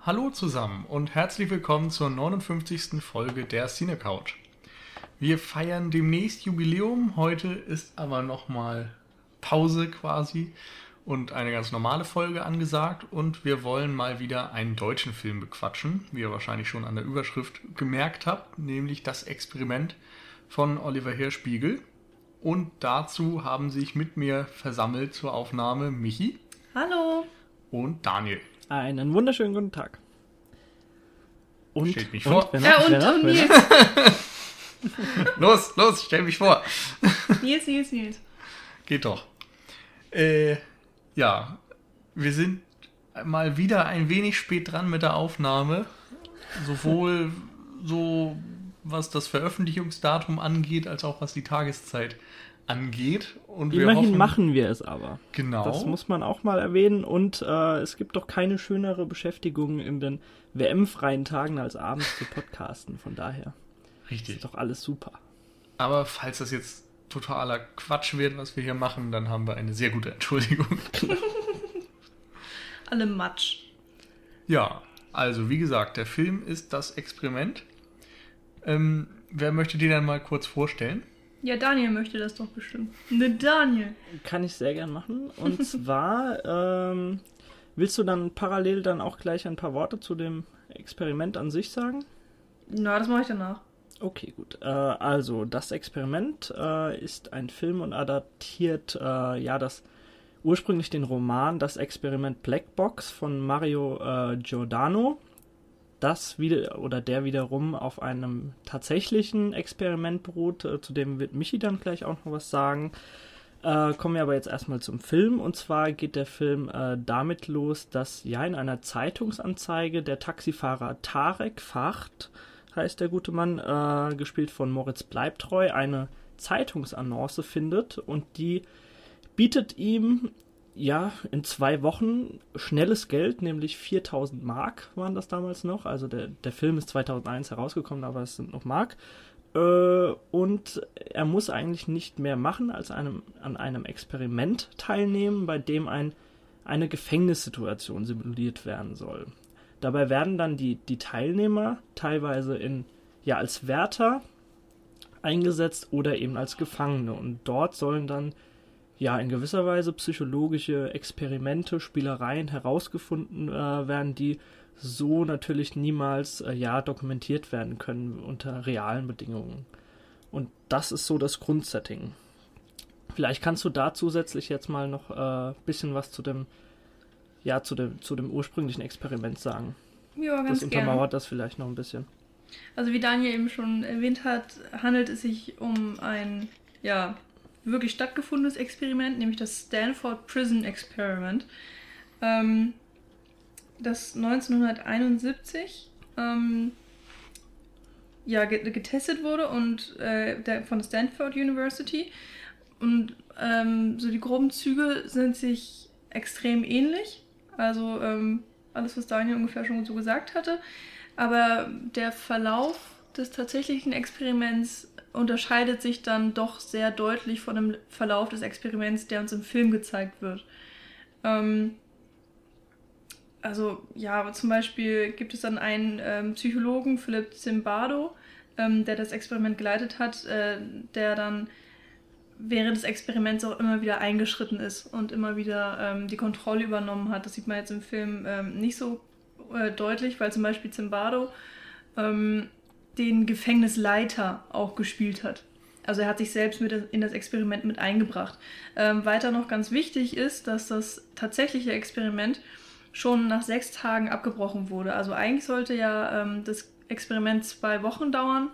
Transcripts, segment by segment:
Hallo zusammen und herzlich willkommen zur 59. Folge der Cine Couch. Wir feiern demnächst Jubiläum, heute ist aber nochmal Pause quasi und eine ganz normale Folge angesagt und wir wollen mal wieder einen deutschen Film bequatschen, wie ihr wahrscheinlich schon an der Überschrift gemerkt habt, nämlich das Experiment von Oliver Hirschspiegel. Und dazu haben sich mit mir versammelt zur Aufnahme Michi. Hallo. Und Daniel. Einen wunderschönen guten Tag. Und, Stellt mich vor. Und, ja, und, wer und Nils. los, los, stell mich vor. Nils, Nils, Nils. Geht doch. Äh, ja, wir sind mal wieder ein wenig spät dran mit der Aufnahme. Sowohl so was das Veröffentlichungsdatum angeht, als auch was die Tageszeit angeht. Und Immerhin wir hoffen, machen wir es aber. Genau. Das muss man auch mal erwähnen. Und äh, es gibt doch keine schönere Beschäftigung in den WM-freien Tagen als abends zu podcasten. Von daher. Richtig. Ist doch alles super. Aber falls das jetzt totaler Quatsch wird, was wir hier machen, dann haben wir eine sehr gute Entschuldigung. Alle Matsch. Ja, also wie gesagt, der Film ist das Experiment. Ähm, wer möchte den dann mal kurz vorstellen? Ja, Daniel möchte das doch bestimmt. Ne, Daniel. Kann ich sehr gern machen. Und zwar, ähm, willst du dann parallel dann auch gleich ein paar Worte zu dem Experiment an sich sagen? Na, das mache ich danach. Okay, gut. Äh, also, das Experiment äh, ist ein Film und adaptiert äh, ja das ursprünglich den Roman Das Experiment Black Box von Mario äh, Giordano das wieder oder der wiederum auf einem tatsächlichen Experiment beruht, äh, zu dem wird Michi dann gleich auch noch was sagen. Äh, kommen wir aber jetzt erstmal zum Film. Und zwar geht der Film äh, damit los, dass ja in einer Zeitungsanzeige der Taxifahrer Tarek Facht, heißt der gute Mann, äh, gespielt von Moritz Bleibtreu, eine Zeitungsannonce findet und die bietet ihm ja, in zwei Wochen schnelles Geld, nämlich 4000 Mark waren das damals noch. Also der, der Film ist 2001 herausgekommen, aber es sind noch Mark. Äh, und er muss eigentlich nicht mehr machen, als einem, an einem Experiment teilnehmen, bei dem ein, eine Gefängnissituation simuliert werden soll. Dabei werden dann die, die Teilnehmer teilweise in, ja, als Wärter eingesetzt oder eben als Gefangene. Und dort sollen dann ja in gewisser Weise psychologische Experimente, Spielereien herausgefunden äh, werden, die so natürlich niemals äh, ja dokumentiert werden können unter realen Bedingungen. Und das ist so das Grundsetting. Vielleicht kannst du da zusätzlich jetzt mal noch ein äh, bisschen was zu dem ja zu dem zu dem ursprünglichen Experiment sagen. Ja, ganz Das untermauert gern. das vielleicht noch ein bisschen. Also wie Daniel eben schon erwähnt hat, handelt es sich um ein ja wirklich stattgefundenes Experiment, nämlich das Stanford Prison Experiment, ähm, das 1971 ähm, ja, getestet wurde und äh, der, von der Stanford University. Und ähm, so die groben Züge sind sich extrem ähnlich. Also ähm, alles, was Daniel ungefähr schon so gesagt hatte. Aber der Verlauf des tatsächlichen Experiments unterscheidet sich dann doch sehr deutlich von dem Verlauf des Experiments, der uns im Film gezeigt wird. Ähm, also ja, zum Beispiel gibt es dann einen ähm, Psychologen, Philipp Zimbardo, ähm, der das Experiment geleitet hat, äh, der dann während des Experiments auch immer wieder eingeschritten ist und immer wieder ähm, die Kontrolle übernommen hat. Das sieht man jetzt im Film ähm, nicht so äh, deutlich, weil zum Beispiel Zimbardo ähm, den Gefängnisleiter auch gespielt hat. Also er hat sich selbst mit in das Experiment mit eingebracht. Ähm, weiter noch ganz wichtig ist, dass das tatsächliche Experiment schon nach sechs Tagen abgebrochen wurde. Also eigentlich sollte ja ähm, das Experiment zwei Wochen dauern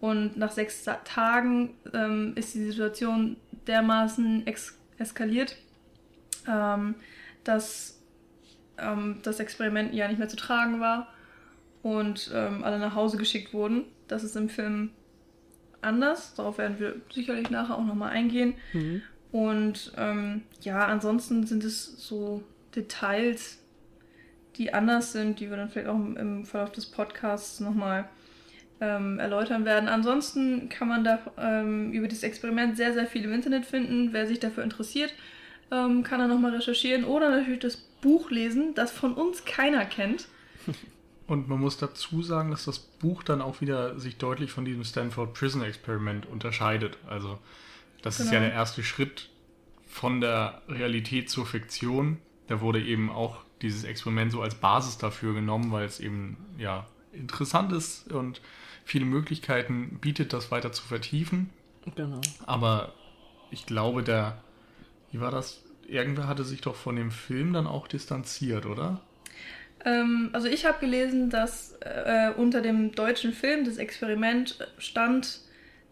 und nach sechs Tagen ähm, ist die Situation dermaßen eskaliert, ähm, dass ähm, das Experiment ja nicht mehr zu tragen war und ähm, alle nach Hause geschickt wurden. Das ist im Film anders. Darauf werden wir sicherlich nachher auch nochmal eingehen. Mhm. Und ähm, ja, ansonsten sind es so Details, die anders sind, die wir dann vielleicht auch im Verlauf des Podcasts nochmal ähm, erläutern werden. Ansonsten kann man da ähm, über dieses Experiment sehr, sehr viel im Internet finden. Wer sich dafür interessiert, ähm, kann er nochmal recherchieren oder natürlich das Buch lesen, das von uns keiner kennt. Und man muss dazu sagen, dass das Buch dann auch wieder sich deutlich von diesem Stanford Prison Experiment unterscheidet. Also das ist ja Genau. der erste Schritt von der Realität zur Fiktion. Da wurde eben auch dieses Experiment so als Basis dafür genommen, weil es eben ja interessant ist und viele Möglichkeiten bietet, das weiter zu vertiefen. Genau. Aber ich glaube, der, wie war das? Irgendwer hatte sich doch von dem Film dann auch distanziert, oder? Ähm, also ich habe gelesen, dass äh, unter dem deutschen Film das Experiment stand,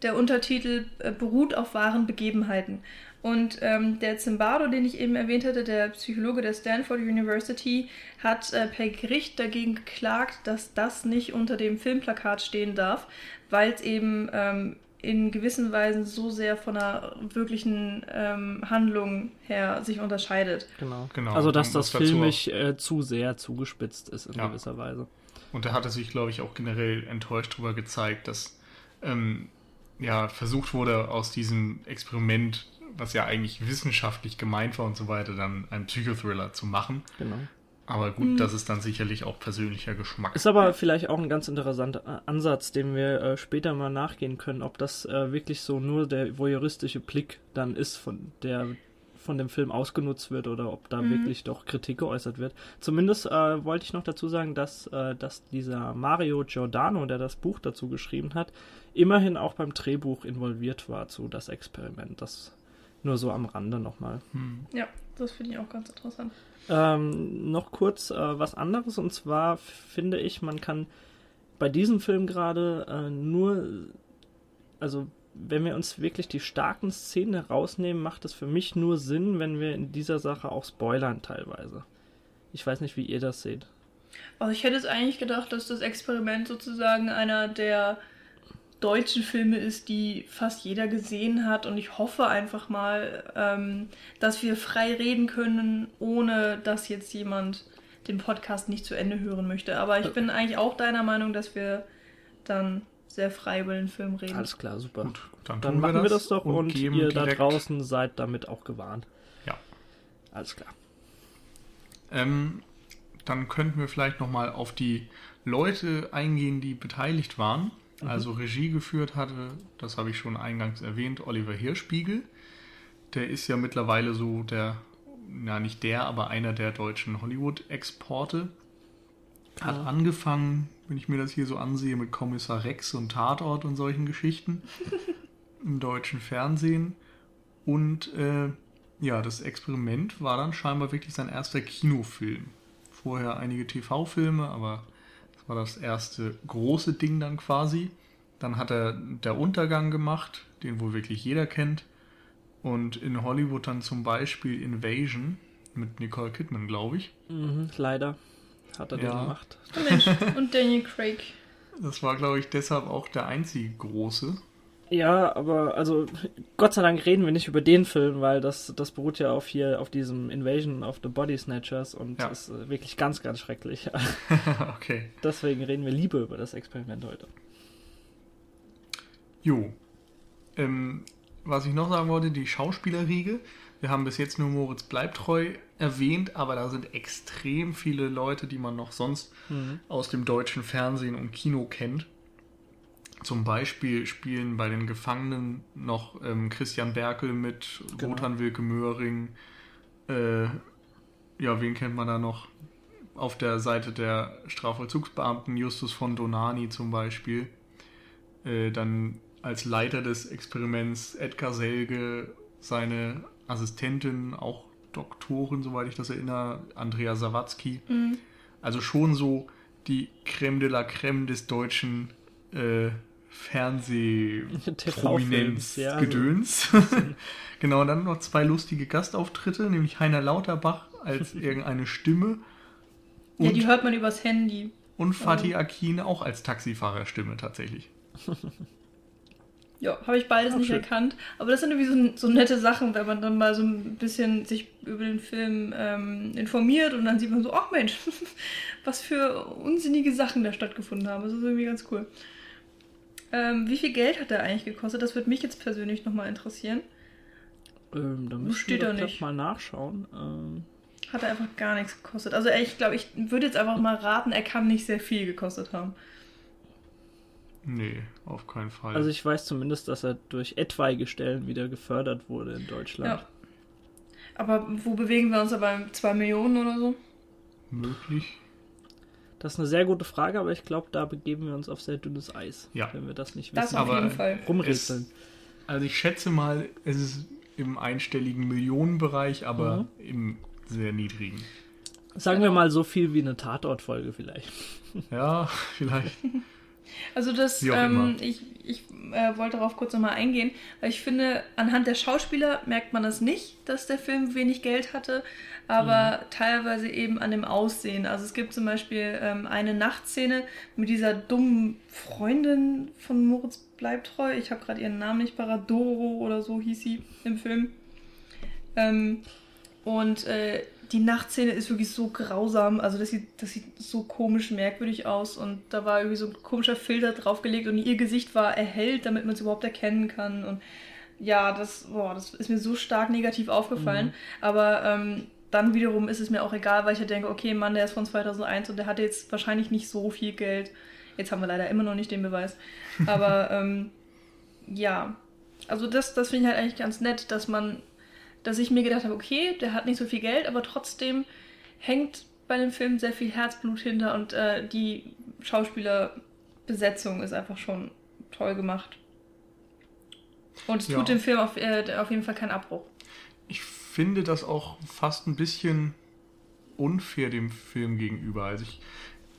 der Untertitel äh, beruht auf wahren Begebenheiten. Und ähm, der Zimbardo, den ich eben erwähnt hatte, der Psychologe der Stanford University, hat äh, per Gericht dagegen geklagt, dass das nicht unter dem Filmplakat stehen darf, weil es eben ähm, in gewissen Weisen so sehr von der wirklichen ähm, Handlung her sich unterscheidet. Genau. Genau. Also, dass das filmisch äh, zu sehr zugespitzt ist in Ja. gewisser Weise. Und er hatte sich, glaube ich, auch generell enttäuscht darüber gezeigt, dass ähm, ja versucht wurde, aus diesem Experiment, was ja eigentlich wissenschaftlich gemeint war und so weiter, dann einen Psychothriller zu machen. Genau. Aber gut, das ist dann sicherlich auch persönlicher Geschmack. Ist aber vielleicht auch ein ganz interessanter äh, Ansatz, dem wir äh, später mal nachgehen können, ob das äh, wirklich so nur der voyeuristische Blick dann ist, von der von dem Film ausgenutzt wird oder ob da Mhm. wirklich doch Kritik geäußert wird. Zumindest äh, wollte ich noch dazu sagen, dass, äh, dass dieser Mario Giordano, der das Buch dazu geschrieben hat, immerhin auch beim Drehbuch involviert war zu das Experiment. Das nur so am Rande nochmal. Hm. Ja, das finde ich auch ganz interessant. Ähm, noch kurz äh, was anderes und zwar finde ich, man kann bei diesem Film gerade äh, nur, also wenn wir uns wirklich die starken Szenen herausnehmen, macht es für mich nur Sinn, wenn wir in dieser Sache auch spoilern teilweise. Ich weiß nicht, wie ihr das seht. Also ich hätte es eigentlich gedacht, dass das Experiment sozusagen einer der deutschen Filme ist, die fast jeder gesehen hat. Und ich hoffe einfach mal, ähm, dass wir frei reden können, ohne dass jetzt jemand den Podcast nicht zu Ende hören möchte. Aber ich bin eigentlich auch deiner Meinung, dass wir dann sehr frei über den Film reden. Alles klar, super. Gut, dann, Dann machen wir das doch und, geben ihr da draußen seid damit auch gewarnt. Ja. Alles klar. Ähm, dann könnten wir vielleicht nochmal auf die Leute eingehen, die beteiligt waren. Also Regie geführt hatte, das habe ich schon eingangs erwähnt, Oliver Hirschbiegel. Der ist ja mittlerweile so der, na nicht der, aber einer der deutschen Hollywood-Exporte. Hat Ja. angefangen, wenn ich mir das hier so ansehe, mit Kommissar Rex und Tatort und solchen Geschichten im deutschen Fernsehen. Und äh, ja, das Experiment war dann scheinbar wirklich sein erster Kinofilm. Vorher einige TV-Filme, aber das war das erste große Ding dann quasi. Dann hat er Der Untergang gemacht, den wohl wirklich jeder kennt. Und in Hollywood dann zum Beispiel Invasion mit Nicole Kidman, glaube ich. Mhm, leider hat er Ja. den gemacht. Mensch, und Daniel Craig. Das war, glaube ich, deshalb auch der einzige große. Ja, aber also Gott sei Dank reden wir nicht über den Film, weil das, das beruht ja auf hier auf diesem Invasion of the Body Snatchers und Ja. ist äh, wirklich ganz, ganz schrecklich. okay. Deswegen reden wir lieber über das Experiment heute. Jo. Ähm, was ich noch sagen wollte, die Schauspielerriege. Wir haben bis jetzt nur Moritz Bleibtreu erwähnt, aber da sind extrem viele Leute, die man noch sonst aus dem deutschen Fernsehen und Kino kennt. Zum Beispiel spielen bei den Gefangenen noch ähm, Christian Berkel mit, Genau. Wotan Wilke Möhring. Äh, ja, wen kennt man da noch? Auf der Seite der Strafvollzugsbeamten Justus von Donani zum Beispiel. Äh, dann als Leiter des Experiments Edgar Selge, seine Assistentin, auch Doktorin, soweit ich das erinnere, Andrea Sawatzki. Mhm. Also schon so die Creme de la Creme des deutschen äh, Ja, also- Fernsehprominenz-Gedöns. genau, und dann noch zwei lustige Gastauftritte, nämlich Heiner Lauterbach als irgendeine Stimme und, Ja, die hört man übers Handy. und Fatih Akin auch als Taxifahrerstimme tatsächlich. Ja, habe ich beides Auch nicht schön. erkannt. Aber das sind irgendwie so, so nette Sachen, wenn man dann mal so ein bisschen sich über den Film ähm, informiert und dann sieht man so, ach Mensch, was für unsinnige Sachen da stattgefunden haben. Das ist irgendwie ganz cool. Ähm, wie viel Geld hat der eigentlich gekostet? Das würde mich jetzt persönlich nochmal interessieren. Ähm, da müssen Steht wir da doch nicht. mal nachschauen. Ähm, Hat er einfach gar nichts gekostet. Also ich glaube, ich würde jetzt einfach mal raten, er kann nicht sehr viel gekostet haben. Nee, auf keinen Fall. also ich weiß zumindest, dass er durch etwaige Stellen wieder gefördert wurde in Deutschland. Ja. Aber wo bewegen wir uns da bei 2 Millionen oder so? Möglich. Das ist eine sehr gute Frage, aber ich glaube, da begeben wir uns auf sehr dünnes Eis, Ja. wenn wir das nicht Das wissen. auf aber jeden Fall. Rumrätseln. Also ich schätze mal, es ist im einstelligen Millionenbereich, aber Mhm. im sehr niedrigen. Sagen wir mal so viel wie eine Tatortfolge vielleicht. Ja, vielleicht. Also das, ähm, ich, ich äh, wollte darauf kurz nochmal eingehen, weil ich finde, anhand der Schauspieler merkt man es nicht, dass der Film wenig Geld hatte, aber Mhm. teilweise eben an dem Aussehen. Also es gibt zum Beispiel ähm, eine Nachtszene mit dieser dummen Freundin von Moritz Bleibtreu. Ich habe gerade ihren Namen nicht parat, Doro oder so hieß sie im Film. Ähm, und äh, die Nachtszene ist wirklich so grausam. Also das sieht, das sieht so komisch merkwürdig aus. Und da war irgendwie so ein komischer Filter draufgelegt und ihr Gesicht war erhellt, damit man es überhaupt erkennen kann. Und ja, das, boah, das ist mir so stark negativ aufgefallen. Aber ähm, dann wiederum ist es mir auch egal, weil ich ja denke, okay, Mann, der ist von 2001 und der hatte jetzt wahrscheinlich nicht so viel Geld. Jetzt haben wir leider immer noch nicht den Beweis. Aber ähm, ja, also das, das finde ich halt eigentlich ganz nett, dass man, dass ich mir gedacht habe, okay, der hat nicht so viel Geld, aber trotzdem hängt bei dem Film sehr viel Herzblut hinter und äh, die Schauspielerbesetzung ist einfach schon toll gemacht. Und es Ja. tut dem Film auf, äh, auf jeden Fall keinen Abbruch. Ich finde das auch fast ein bisschen unfair dem Film gegenüber. Also ich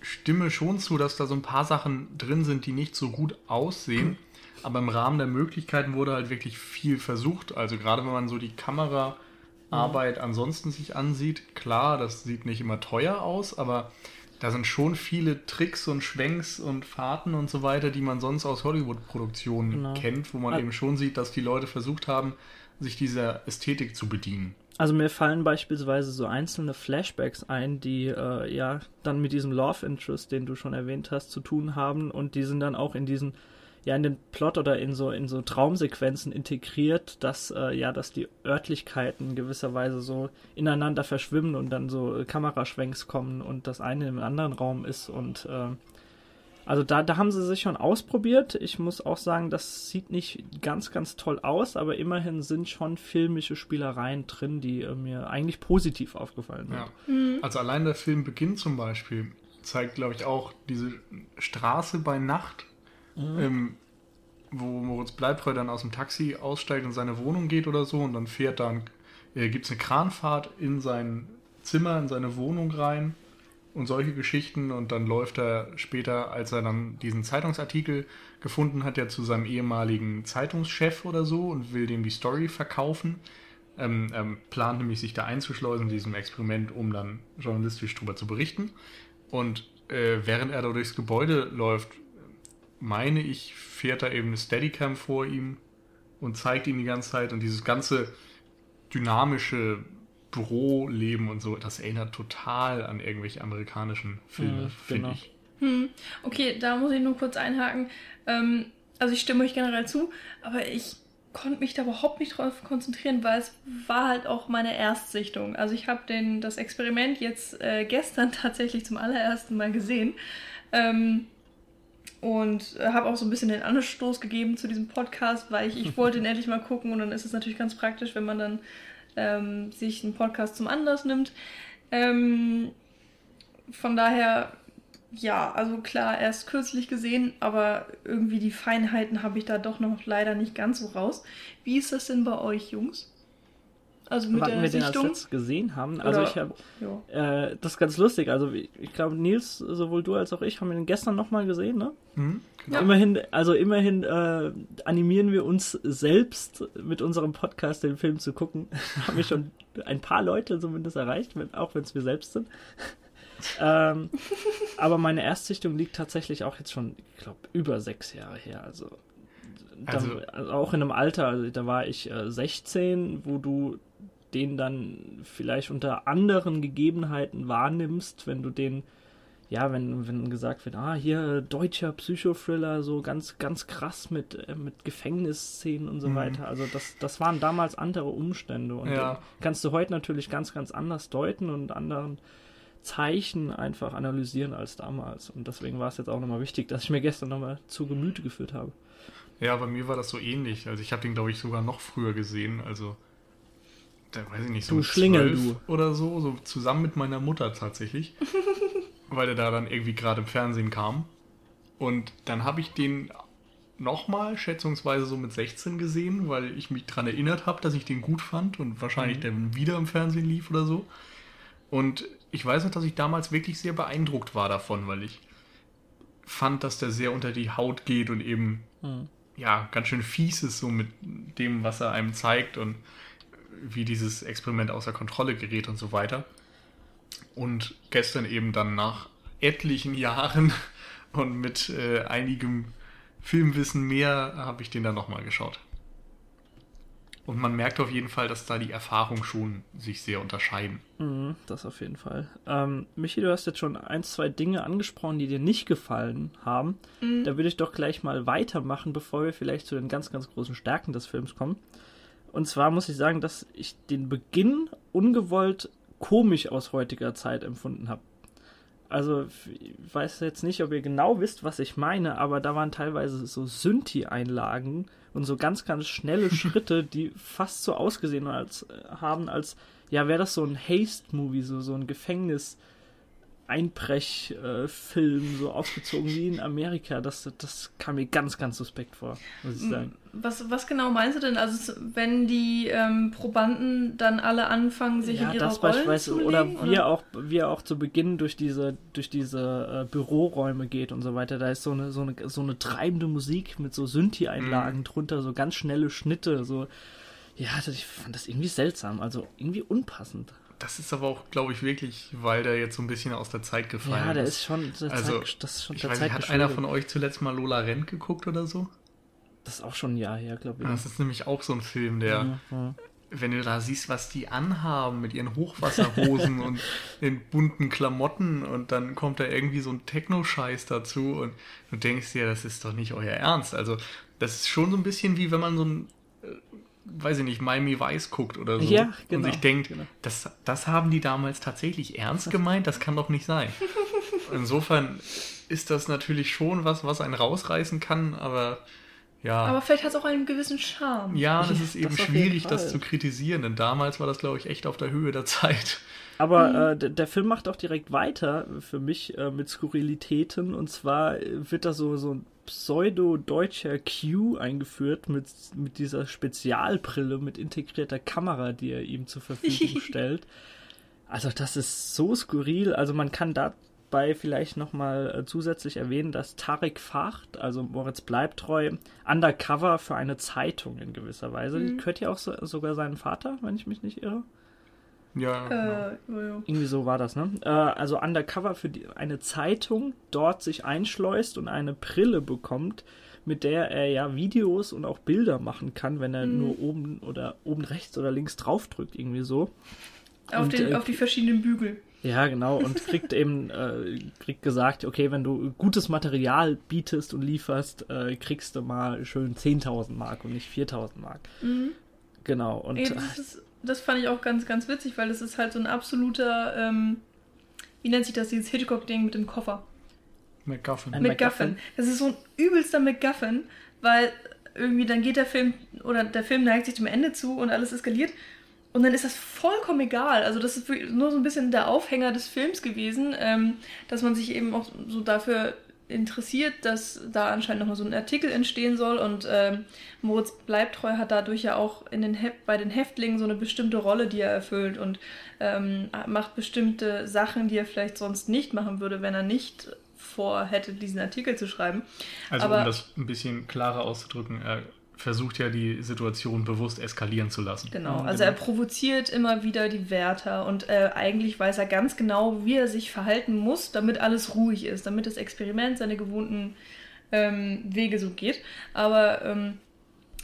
stimme schon zu, dass da so ein paar Sachen drin sind, die nicht so gut aussehen. Aber im Rahmen der Möglichkeiten wurde halt wirklich viel versucht. Also gerade wenn man so die Kameraarbeit ansonsten sich ansieht, klar, das sieht nicht immer teuer aus, aber da sind schon viele Tricks und Schwenks und Fahrten und so weiter, die man sonst aus Hollywood-Produktionen Genau. kennt, wo man Al- eben schon sieht, dass die Leute versucht haben, sich dieser Ästhetik zu bedienen. Also mir fallen beispielsweise so einzelne Flashbacks ein, die äh, ja dann mit diesem Love Interest, den du schon erwähnt hast, zu tun haben und die sind dann auch in diesen ja in den Plot oder in so in so Traumsequenzen integriert, dass äh, ja dass die Örtlichkeiten gewisserweise so ineinander verschwimmen und dann so Kameraschwenks kommen und das eine im anderen Raum ist und äh, also da, da haben sie sich schon ausprobiert. Ich muss auch sagen, das sieht nicht ganz, ganz toll aus, aber immerhin sind schon filmische Spielereien drin, die äh, mir eigentlich positiv aufgefallen sind. Ja. Also allein der Film Beginn zum Beispiel zeigt, glaube ich, auch diese Straße bei Nacht, ähm, wo Moritz Bleibtreu dann aus dem Taxi aussteigt und in seine Wohnung geht oder so und dann fährt dann, äh, gibt es eine Kranfahrt in sein Zimmer, in seine Wohnung rein und solche Geschichten und dann läuft er später, als er dann diesen Zeitungsartikel gefunden hat, ja zu seinem ehemaligen Zeitungschef oder so und will dem die Story verkaufen. Ähm, ähm, plant nämlich sich da einzuschleusen in diesem Experiment, um dann journalistisch drüber zu berichten. Und äh, während er da durchs Gebäude läuft, meine ich, fährt da eben eine Steadicam vor ihm und zeigt ihm die ganze Zeit und dieses ganze dynamische Büroleben und so, das erinnert total an irgendwelche amerikanischen Filme, Mhm, finde genau. ich. Hm, okay, da muss ich nur kurz einhaken. Ähm, also ich stimme euch generell zu, aber ich konnte mich da überhaupt nicht drauf konzentrieren, weil es war halt auch meine Erstsichtung. Also ich habe den das Experiment jetzt äh, gestern tatsächlich zum allerersten Mal gesehen. Ähm, und äh, habe auch so ein bisschen den Anstoß gegeben zu diesem Podcast, weil ich, ich wollte ihn endlich mal gucken und dann ist es natürlich ganz praktisch, wenn man dann ähm, sich einen Podcast zum Anlass nimmt. Ähm, von daher, ja, also klar, erst kürzlich gesehen, aber irgendwie die Feinheiten habe ich da doch noch leider nicht ganz so raus. Wie ist das denn bei euch, Jungs? Also mit Wann der wir den als Sichtung? letztes gesehen haben. Also Oder- ich habe Ja. äh, das ist ganz lustig. Also ich, ich glaube Nils, sowohl du als auch ich, haben ihn gestern nochmal gesehen, ne? Mhm, genau. Ja. Immerhin, also immerhin äh, animieren wir uns selbst mit unserem Podcast den Film zu gucken. haben wir schon ein paar Leute zumindest erreicht, wenn, auch wenn es wir selbst sind. ähm, aber meine Erstsichtung liegt tatsächlich auch jetzt schon, ich glaube, über sechs Jahre her. Also, Also- also auch in einem Alter, also da war ich äh, 16, wo du den dann vielleicht unter anderen Gegebenheiten wahrnimmst, wenn du den ja, wenn, wenn gesagt wird, ah, hier deutscher Psychothriller, so ganz, ganz krass mit, äh, mit Gefängnisszenen und so Mhm. weiter. Also das, das waren damals andere Umstände und Ja. kannst du heute natürlich ganz, ganz anders deuten und anderen Zeichen einfach analysieren als damals. Und deswegen war es jetzt auch nochmal wichtig, dass ich mir gestern nochmal zu Gemüte geführt habe. Ja, bei mir war das so ähnlich. Also ich habe den, glaube ich, sogar noch früher gesehen. Also, da weiß ich nicht, so Du Schlingel, 12 oder so, so zusammen mit meiner Mutter tatsächlich. weil der da dann irgendwie gerade im Fernsehen kam. Und dann habe ich den nochmal, schätzungsweise so mit 16 gesehen, weil ich mich daran erinnert habe, dass ich den gut fand und wahrscheinlich Mhm. der wieder im Fernsehen lief oder so. Und ich weiß noch, dass ich damals wirklich sehr beeindruckt war davon, weil ich fand, dass der sehr unter die Haut geht und eben Hm. ja, ganz schön fies ist, so mit dem, was er einem zeigt und wie dieses Experiment außer Kontrolle gerät und so weiter. Und gestern eben dann nach etlichen Jahren und mit äh, einigem Filmwissen mehr habe ich den dann nochmal geschaut. Und man merkt auf jeden Fall, dass da die Erfahrungen schon sich sehr unterscheiden. Mhm, das auf jeden Fall. Ähm, Michi, du hast jetzt schon ein, zwei Dinge angesprochen, die dir nicht gefallen haben. Mhm. Da würde ich doch gleich mal weitermachen, bevor wir vielleicht zu den ganz, ganz großen Stärken des Films kommen. Und zwar muss ich sagen, dass ich den Beginn ungewollt komisch aus heutiger Zeit empfunden habe. Also, ich weiß jetzt nicht, ob ihr genau wisst, was ich meine, aber da waren teilweise so Synthi-Einlagen und so ganz, ganz schnelle Schritte, die fast so ausgesehen als, äh, haben, als, ja, wäre das so ein Haste-Movie, so, so ein Gefängnis- Einbrechfilm, so aufgezogen wie in Amerika. Das, das kam mir ganz, ganz suspekt vor, muss ich sagen. Was, was genau meinst du denn? Also wenn die ähm, Probanden dann alle anfangen, sich in ihre das Rollen beispielsweise zu oder legen, wie er auch wie er auch zu Beginn durch diese durch diese äh, Büroräume geht und so weiter da ist so eine so eine so eine treibende Musik mit so Synthi Einlagen Mhm. drunter so ganz schnelle Schnitte so ja das, ich fand das irgendwie seltsam also irgendwie unpassend Das ist aber auch, glaube ich, wirklich, weil der jetzt so ein bisschen aus der Zeit gefallen ja der ist schon der Also, Zeit, das ist schon Ich der weiß Zeit nicht, hat einer von euch zuletzt mal Lola Rent geguckt oder so? das ist auch schon ein Jahr her glaube ich Das ist nämlich auch so ein Film, der, ja, ja. wenn du da siehst, was die anhaben mit ihren Hochwasserhosen und den bunten Klamotten und dann kommt da irgendwie so ein Techno-Scheiß dazu und du denkst dir, das ist doch nicht euer Ernst. Also, das ist schon so ein bisschen wie wenn man so ein, äh, weiß ich nicht, Miami Vice guckt oder so Ja, genau, und sich denkt, genau. das, das haben die damals tatsächlich ernst gemeint, das kann doch nicht sein. Insofern ist das natürlich schon was, was einen rausreißen kann, aber ja. Aber vielleicht hat es auch einen gewissen Charme. Ja, das Ja, ist eben das schwierig, das zu kritisieren, denn damals war das, glaube ich, echt auf der Höhe der Zeit. Aber äh, der, Film macht auch direkt weiter für mich äh, mit Skurrilitäten. Und zwar äh, wird da so, so ein pseudo-deutscher Q eingeführt mit, mit dieser Spezialbrille mit integrierter Kamera, die er ihm zur Verfügung stellt. Also das ist so skurril. Also man kann dabei vielleicht nochmal äh, zusätzlich erwähnen, dass Tarek Facht, also Moritz Bleibtreu, undercover für eine Zeitung in gewisser Weise. Mhm. Gehört ja auch so, sogar seinen Vater, wenn ich mich nicht irre. Ja, genau. Äh, jo, jo. Irgendwie so war das, ne? Äh, also undercover für die, eine Zeitung dort sich einschleust und eine Brille bekommt, mit der er ja Videos und auch Bilder machen kann, wenn er Mhm. nur oben oder oben rechts oder links draufdrückt, irgendwie so. Auf, Und, den, äh, auf die verschiedenen Bügel. Ja, genau, und kriegt eben, äh, kriegt gesagt, okay, wenn du gutes Material bietest und lieferst, äh, kriegst du mal schön 10.000 Mark und nicht 4.000 Mark. Mhm. Genau, und Ey, das, ist, das fand ich auch ganz, ganz witzig, weil es ist halt so ein absoluter, ähm, wie nennt sich das, dieses Hitchcock-Ding mit dem Koffer. MacGuffin. Ein MacGuffin. MacGuffin. Das ist so ein übelster MacGuffin, weil irgendwie dann geht der Film oder der Film neigt sich dem Ende zu und alles eskaliert. Und dann ist das vollkommen egal. Also das ist wirklich nur so ein bisschen der Aufhänger des Films gewesen, ähm, dass man sich eben auch so dafür interessiert, dass da anscheinend nochmal so ein Artikel entstehen soll. Und ähm, Moritz Bleibtreu hat dadurch ja auch in den Heft, bei den Häftlingen so eine bestimmte Rolle, die er erfüllt und ähm, macht bestimmte Sachen, die er vielleicht sonst nicht machen würde, wenn er nicht vorhätte, diesen Artikel zu schreiben. Also aber- um das ein bisschen klarer auszudrücken, er versucht ja die Situation bewusst eskalieren zu lassen. Genau, Ja, also genau. er provoziert immer wieder die Wärter und äh, eigentlich weiß er ganz genau, wie er sich verhalten muss, damit alles ruhig ist, damit das Experiment seine gewohnten ähm, Wege so geht. Aber ähm,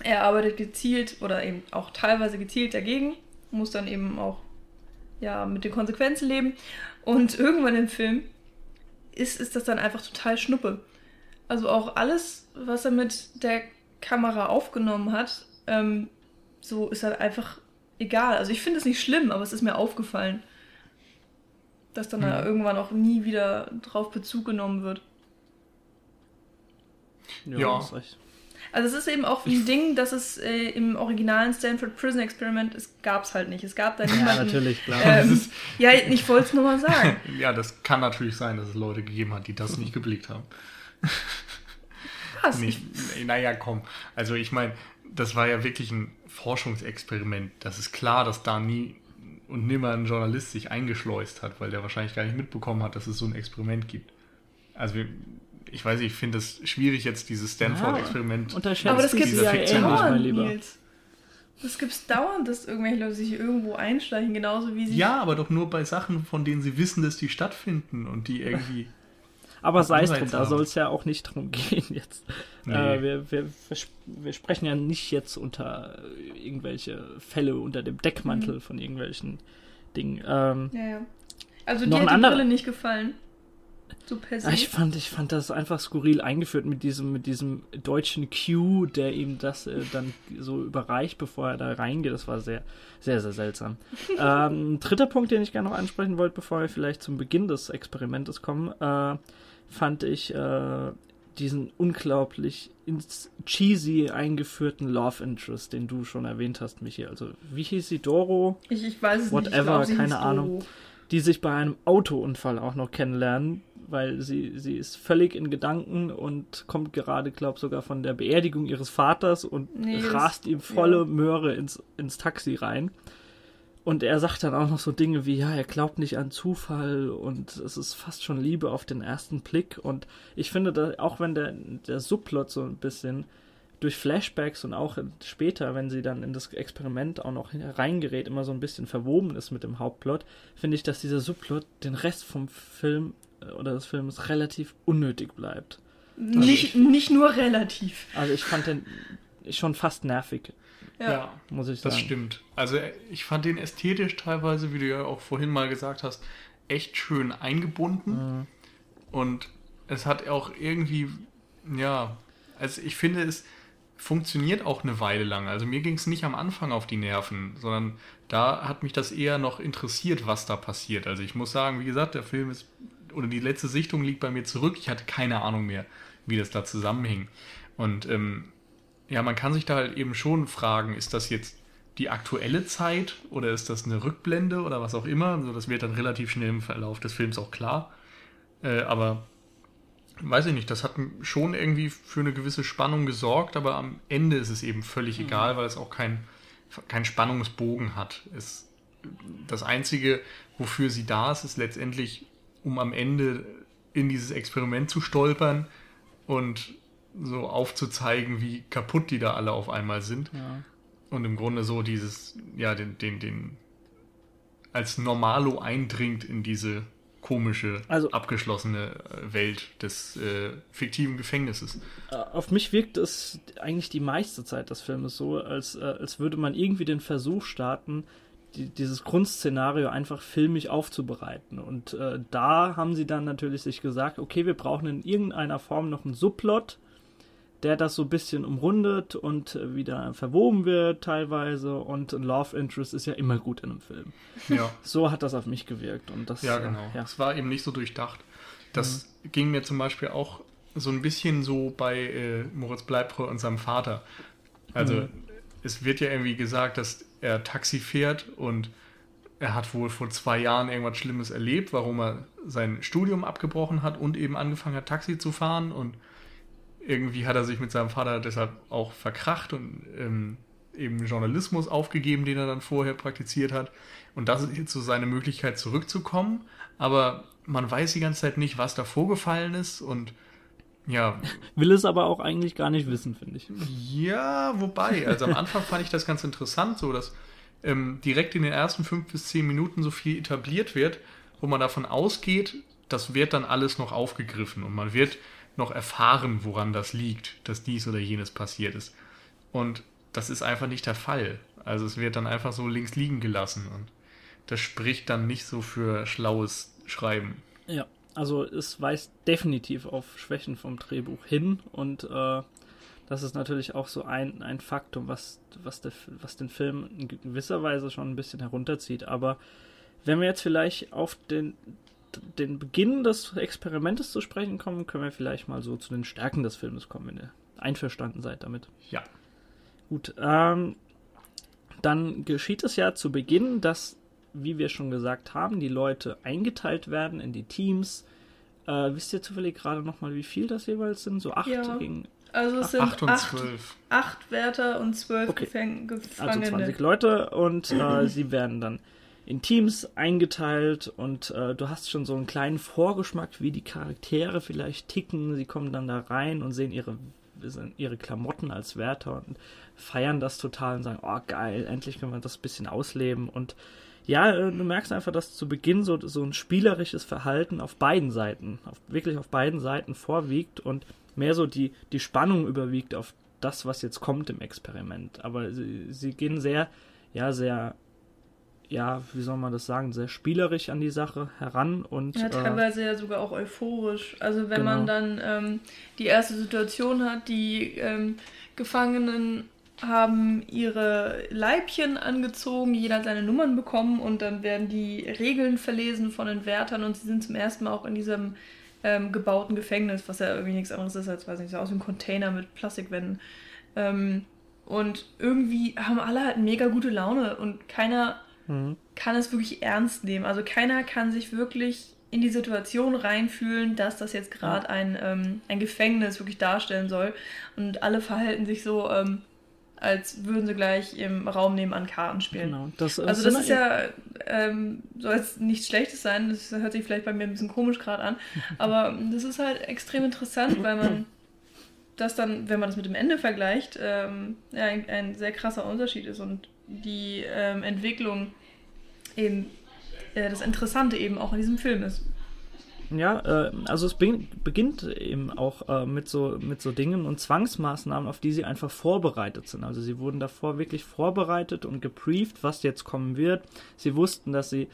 er arbeitet gezielt oder eben auch teilweise gezielt dagegen, muss dann eben auch ja, mit den Konsequenzen leben. Und irgendwann im Film ist, ist das dann einfach total Schnuppe. Also auch alles, was er mit der Kamera aufgenommen hat, ähm, so ist halt einfach egal. Also ich finde es nicht schlimm, aber es ist mir aufgefallen, dass dann da Hm. irgendwann auch nie wieder drauf Bezug genommen wird. Ja. hast recht. Also es ist eben auch ein Ding, dass es äh, im originalen Stanford Prison Experiment, es gab es halt nicht. Es gab da Ja, niemanden. natürlich, klar. Ähm, ist- ja, ich wollte es nur mal sagen. Ja, das kann natürlich sein, dass es Leute gegeben hat, die das nicht geblickt haben. Krass. Nee, naja, komm. Also ich meine, das war ja wirklich ein Forschungsexperiment. Das ist klar, dass da nie und nimmer ein Journalist sich eingeschleust hat, weil der wahrscheinlich gar nicht mitbekommen hat, dass es so ein Experiment gibt. Also wir- ich weiß nicht, ich finde es schwierig jetzt dieses Stanford-Experiment. Unterschätzt aber das gibt es mein dauernd, Lieber. Nils. Das gibt es dauernd, dass irgendwelche Leute sich irgendwo einschleichen, genauso wie sie. Ja, aber doch nur bei Sachen, von denen sie wissen, dass die stattfinden und die irgendwie. Aber sei es drum, da soll es ja auch nicht drum gehen jetzt. Nee. Äh, wir, wir, wir sprechen ja nicht jetzt unter äh, irgendwelche Fälle unter dem Deckmantel Mhm. von irgendwelchen Dingen. Ähm, Ja, ja. Also dir hat die anderer- Brille nicht gefallen. So per se. ich fand, ich fand das einfach skurril eingeführt mit diesem, mit diesem deutschen Q, der ihm das äh, dann so überreicht, bevor er da reingeht. Das war sehr, sehr, sehr seltsam. ähm, ein dritter Punkt, den ich gerne noch ansprechen wollte, bevor wir vielleicht zum Beginn des Experimentes kommen, äh, fand ich äh, diesen unglaublich ins cheesy eingeführten Love Interest, den du schon erwähnt hast, Michi. Also, wie hieß sie? Doro? ich, ich weiß es nicht. Ich Whatever, glaub, sie keine Ahnung. Die sich bei einem Autounfall auch noch kennenlernen, weil sie, sie ist völlig in Gedanken und kommt gerade, glaub sogar von der Beerdigung ihres Vaters und Nee, rast ihm volle ja. Möhre ins, ins Taxi rein. Und er sagt dann auch noch so Dinge wie, ja, er glaubt nicht an Zufall und es ist fast schon Liebe auf den ersten Blick. Und ich finde, da, auch wenn der, der Subplot so ein bisschen durch Flashbacks und auch später, wenn sie dann in das Experiment auch noch reingerät, immer so ein bisschen verwoben ist mit dem Hauptplot, finde ich, dass dieser Subplot den Rest vom Film äh, oder des Films relativ unnötig bleibt. Nicht, nicht nur relativ. Also ich fand den schon fast nervig, Ja. muss ich sagen. Das stimmt. Also ich fand den ästhetisch teilweise, wie du ja auch vorhin mal gesagt hast, echt schön eingebunden. Mhm. Und es hat auch irgendwie, ja, also ich finde, es funktioniert auch eine Weile lang. Also mir ging es nicht am Anfang auf die Nerven, sondern da hat mich das eher noch interessiert, was da passiert. Also ich muss sagen, wie gesagt, der Film ist, oder die letzte Sichtung liegt bei mir zurück. Ich hatte keine Ahnung mehr, wie das da zusammenhing. Und ähm, ja, man kann sich da halt eben schon fragen, ist das jetzt die aktuelle Zeit oder ist das eine Rückblende oder was auch immer? Also das wird dann relativ schnell im Verlauf des Films auch klar. Äh, aber weiß ich nicht, das hat schon irgendwie für eine gewisse Spannung gesorgt, aber am Ende ist es eben völlig egal, weil es auch kein, kein Spannungsbogen hat. Es, das Einzige, wofür sie da ist, ist letztendlich, um am Ende in dieses Experiment zu stolpern und so aufzuzeigen, wie kaputt die da alle auf einmal sind. Ja. Und im Grunde so dieses, ja, den, den, den, als Normalo eindringt in diese komische, Also- abgeschlossene äh, Welt des äh, fiktiven Gefängnisses. Äh, Auf mich wirkt es eigentlich die meiste Zeit des Filmes so, als, äh, als würde man irgendwie den Versuch starten, die, dieses Grundszenario einfach filmisch aufzubereiten. Und äh, da haben sie dann natürlich sich gesagt, okay, wir brauchen in irgendeiner Form noch einen Subplot, der das so ein bisschen umrundet und äh, wieder verwoben wird teilweise. Und ein Love Interest ist ja immer gut in einem Film. Ja, So hat das auf mich gewirkt. Und das, ja äh, genau. ja. Es war eben nicht so durchdacht. Das Mhm. ging mir zum Beispiel auch so ein bisschen so bei äh, Moritz Bleibtreu und seinem Vater. Also Mhm. es wird ja irgendwie gesagt, dass er Taxi fährt und er hat wohl vor zwei Jahren irgendwas Schlimmes erlebt, warum er sein Studium abgebrochen hat und eben angefangen hat, Taxi zu fahren. Und irgendwie hat er sich mit seinem Vater deshalb auch verkracht und ähm, eben Journalismus aufgegeben, den er dann vorher praktiziert hat. Und das ist jetzt so seine Möglichkeit zurückzukommen. Aber man weiß die ganze Zeit nicht, was da vorgefallen ist. Und ja, Will es aber auch eigentlich gar nicht wissen, finde ich. ja, wobei, also am Anfang fand ich das ganz interessant, so dass ähm, direkt in den ersten fünf bis zehn Minuten so viel etabliert wird, wo man davon ausgeht, das wird dann alles noch aufgegriffen und man wird noch erfahren, woran das liegt, dass dies oder jenes passiert ist. Und das ist einfach nicht der Fall. Also es wird dann einfach so links liegen gelassen und das spricht dann nicht so für schlaues Schreiben. Ja, also es weist definitiv auf Schwächen vom Drehbuch hin und äh, das ist natürlich auch so ein, ein Faktum, was, was, der, was den Film in gewisser Weise schon ein bisschen herunterzieht. Aber wenn wir jetzt vielleicht auf den, den Beginn des Experimentes zu sprechen kommen, können wir vielleicht mal so zu den Stärken des Filmes kommen, wenn ihr einverstanden seid damit. Ja. Gut, ähm, dann geschieht es ja zu Beginn, dass, wie wir schon gesagt haben, die Leute eingeteilt werden in die Teams. Äh, wisst ihr zufällig gerade nochmal, wie viel das jeweils sind? So acht Ja. gegen Also es sind Acht und acht, zwölf. acht Wärter und zwölf Okay. Gefäng Also Gefangene. 20 Leute und äh, sie werden dann in Teams eingeteilt und äh, du hast schon so einen kleinen Vorgeschmack, wie die Charaktere vielleicht ticken. Sie kommen dann da rein und sehen ihre, ihre Klamotten als Wärter und feiern das total und sagen, oh geil, endlich können wir das ein bisschen ausleben. Und ja, äh, du merkst einfach, dass zu Beginn so, so ein spielerisches Verhalten auf beiden Seiten, auf, wirklich auf beiden Seiten vorwiegt und mehr so die, die Spannung überwiegt auf das, was jetzt kommt im Experiment. Aber sie, sie gehen sehr, ja, sehr, ja, wie soll man das sagen, sehr spielerisch an die Sache heran und Ja, äh, teilweise ja sogar auch euphorisch. Also wenn Genau. man dann ähm, die erste Situation hat, die ähm, Gefangenen haben ihre Leibchen angezogen, jeder hat seine Nummern bekommen und dann werden die Regeln verlesen von den Wärtern und sie sind zum ersten Mal auch in diesem ähm, gebauten Gefängnis, was ja irgendwie nichts anderes ist als, weiß nicht, so aus einem Container mit Plastikwänden. Ähm, und irgendwie haben alle halt mega gute Laune und keiner mhm. kann es wirklich ernst nehmen. Also keiner kann sich wirklich in die Situation reinfühlen, dass das jetzt gerade ein, ähm, ein Gefängnis wirklich darstellen soll. Und alle verhalten sich so, ähm, als würden sie gleich im Raum nebenan Karten spielen. genau. Das, äh, Also das ist ja, ähm, soll jetzt nichts Schlechtes sein, das hört sich vielleicht bei mir ein bisschen komisch gerade an, aber das ist halt extrem interessant, weil man das dann, wenn man das mit dem Ende vergleicht, ähm, ja, ein, ein sehr krasser Unterschied ist und die ähm, Entwicklung eben äh, das Interessante eben auch in diesem Film ist. Ja, äh, also es beginn, beginnt eben auch äh, mit, so, mit so Dingen und Zwangsmaßnahmen, auf die sie einfach vorbereitet sind. Also sie wurden davor wirklich vorbereitet und gebrieft, was jetzt kommen wird. Sie wussten, dass sie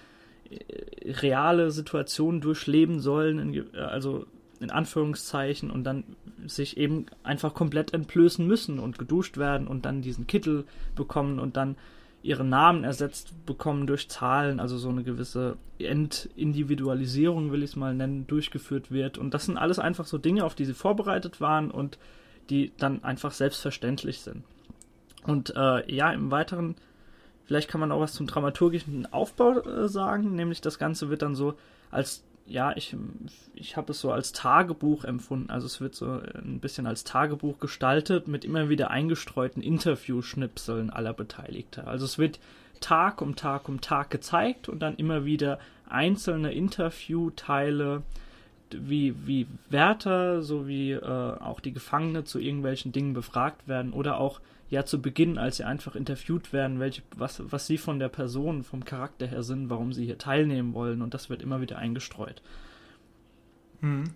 äh, reale Situationen durchleben sollen, in, also in Anführungszeichen, und dann sich eben einfach komplett entblößen müssen und geduscht werden und dann diesen Kittel bekommen und dann ihre Namen ersetzt bekommen durch Zahlen, also so eine gewisse Entindividualisierung, will ich es mal nennen, durchgeführt wird. Und das sind alles einfach so Dinge, auf die sie vorbereitet waren und die dann einfach selbstverständlich sind. Und äh, ja, im Weiteren, vielleicht kann man auch was zum dramaturgischen Aufbau äh, sagen, nämlich das Ganze wird dann so als, ja, ich, ich habe es so als Tagebuch empfunden. Also es wird so ein bisschen als Tagebuch gestaltet mit immer wieder eingestreuten Interviewschnipseln aller Beteiligter. Also es wird Tag um Tag um Tag gezeigt und dann immer wieder einzelne Interviewteile, wie, wie Wärter sowie äh, auch die Gefangene zu irgendwelchen Dingen befragt werden oder auch ja zu Beginn, als sie einfach interviewt werden, welche, was, was sie von der Person, vom Charakter her sind, warum sie hier teilnehmen wollen und das wird immer wieder eingestreut. Hm.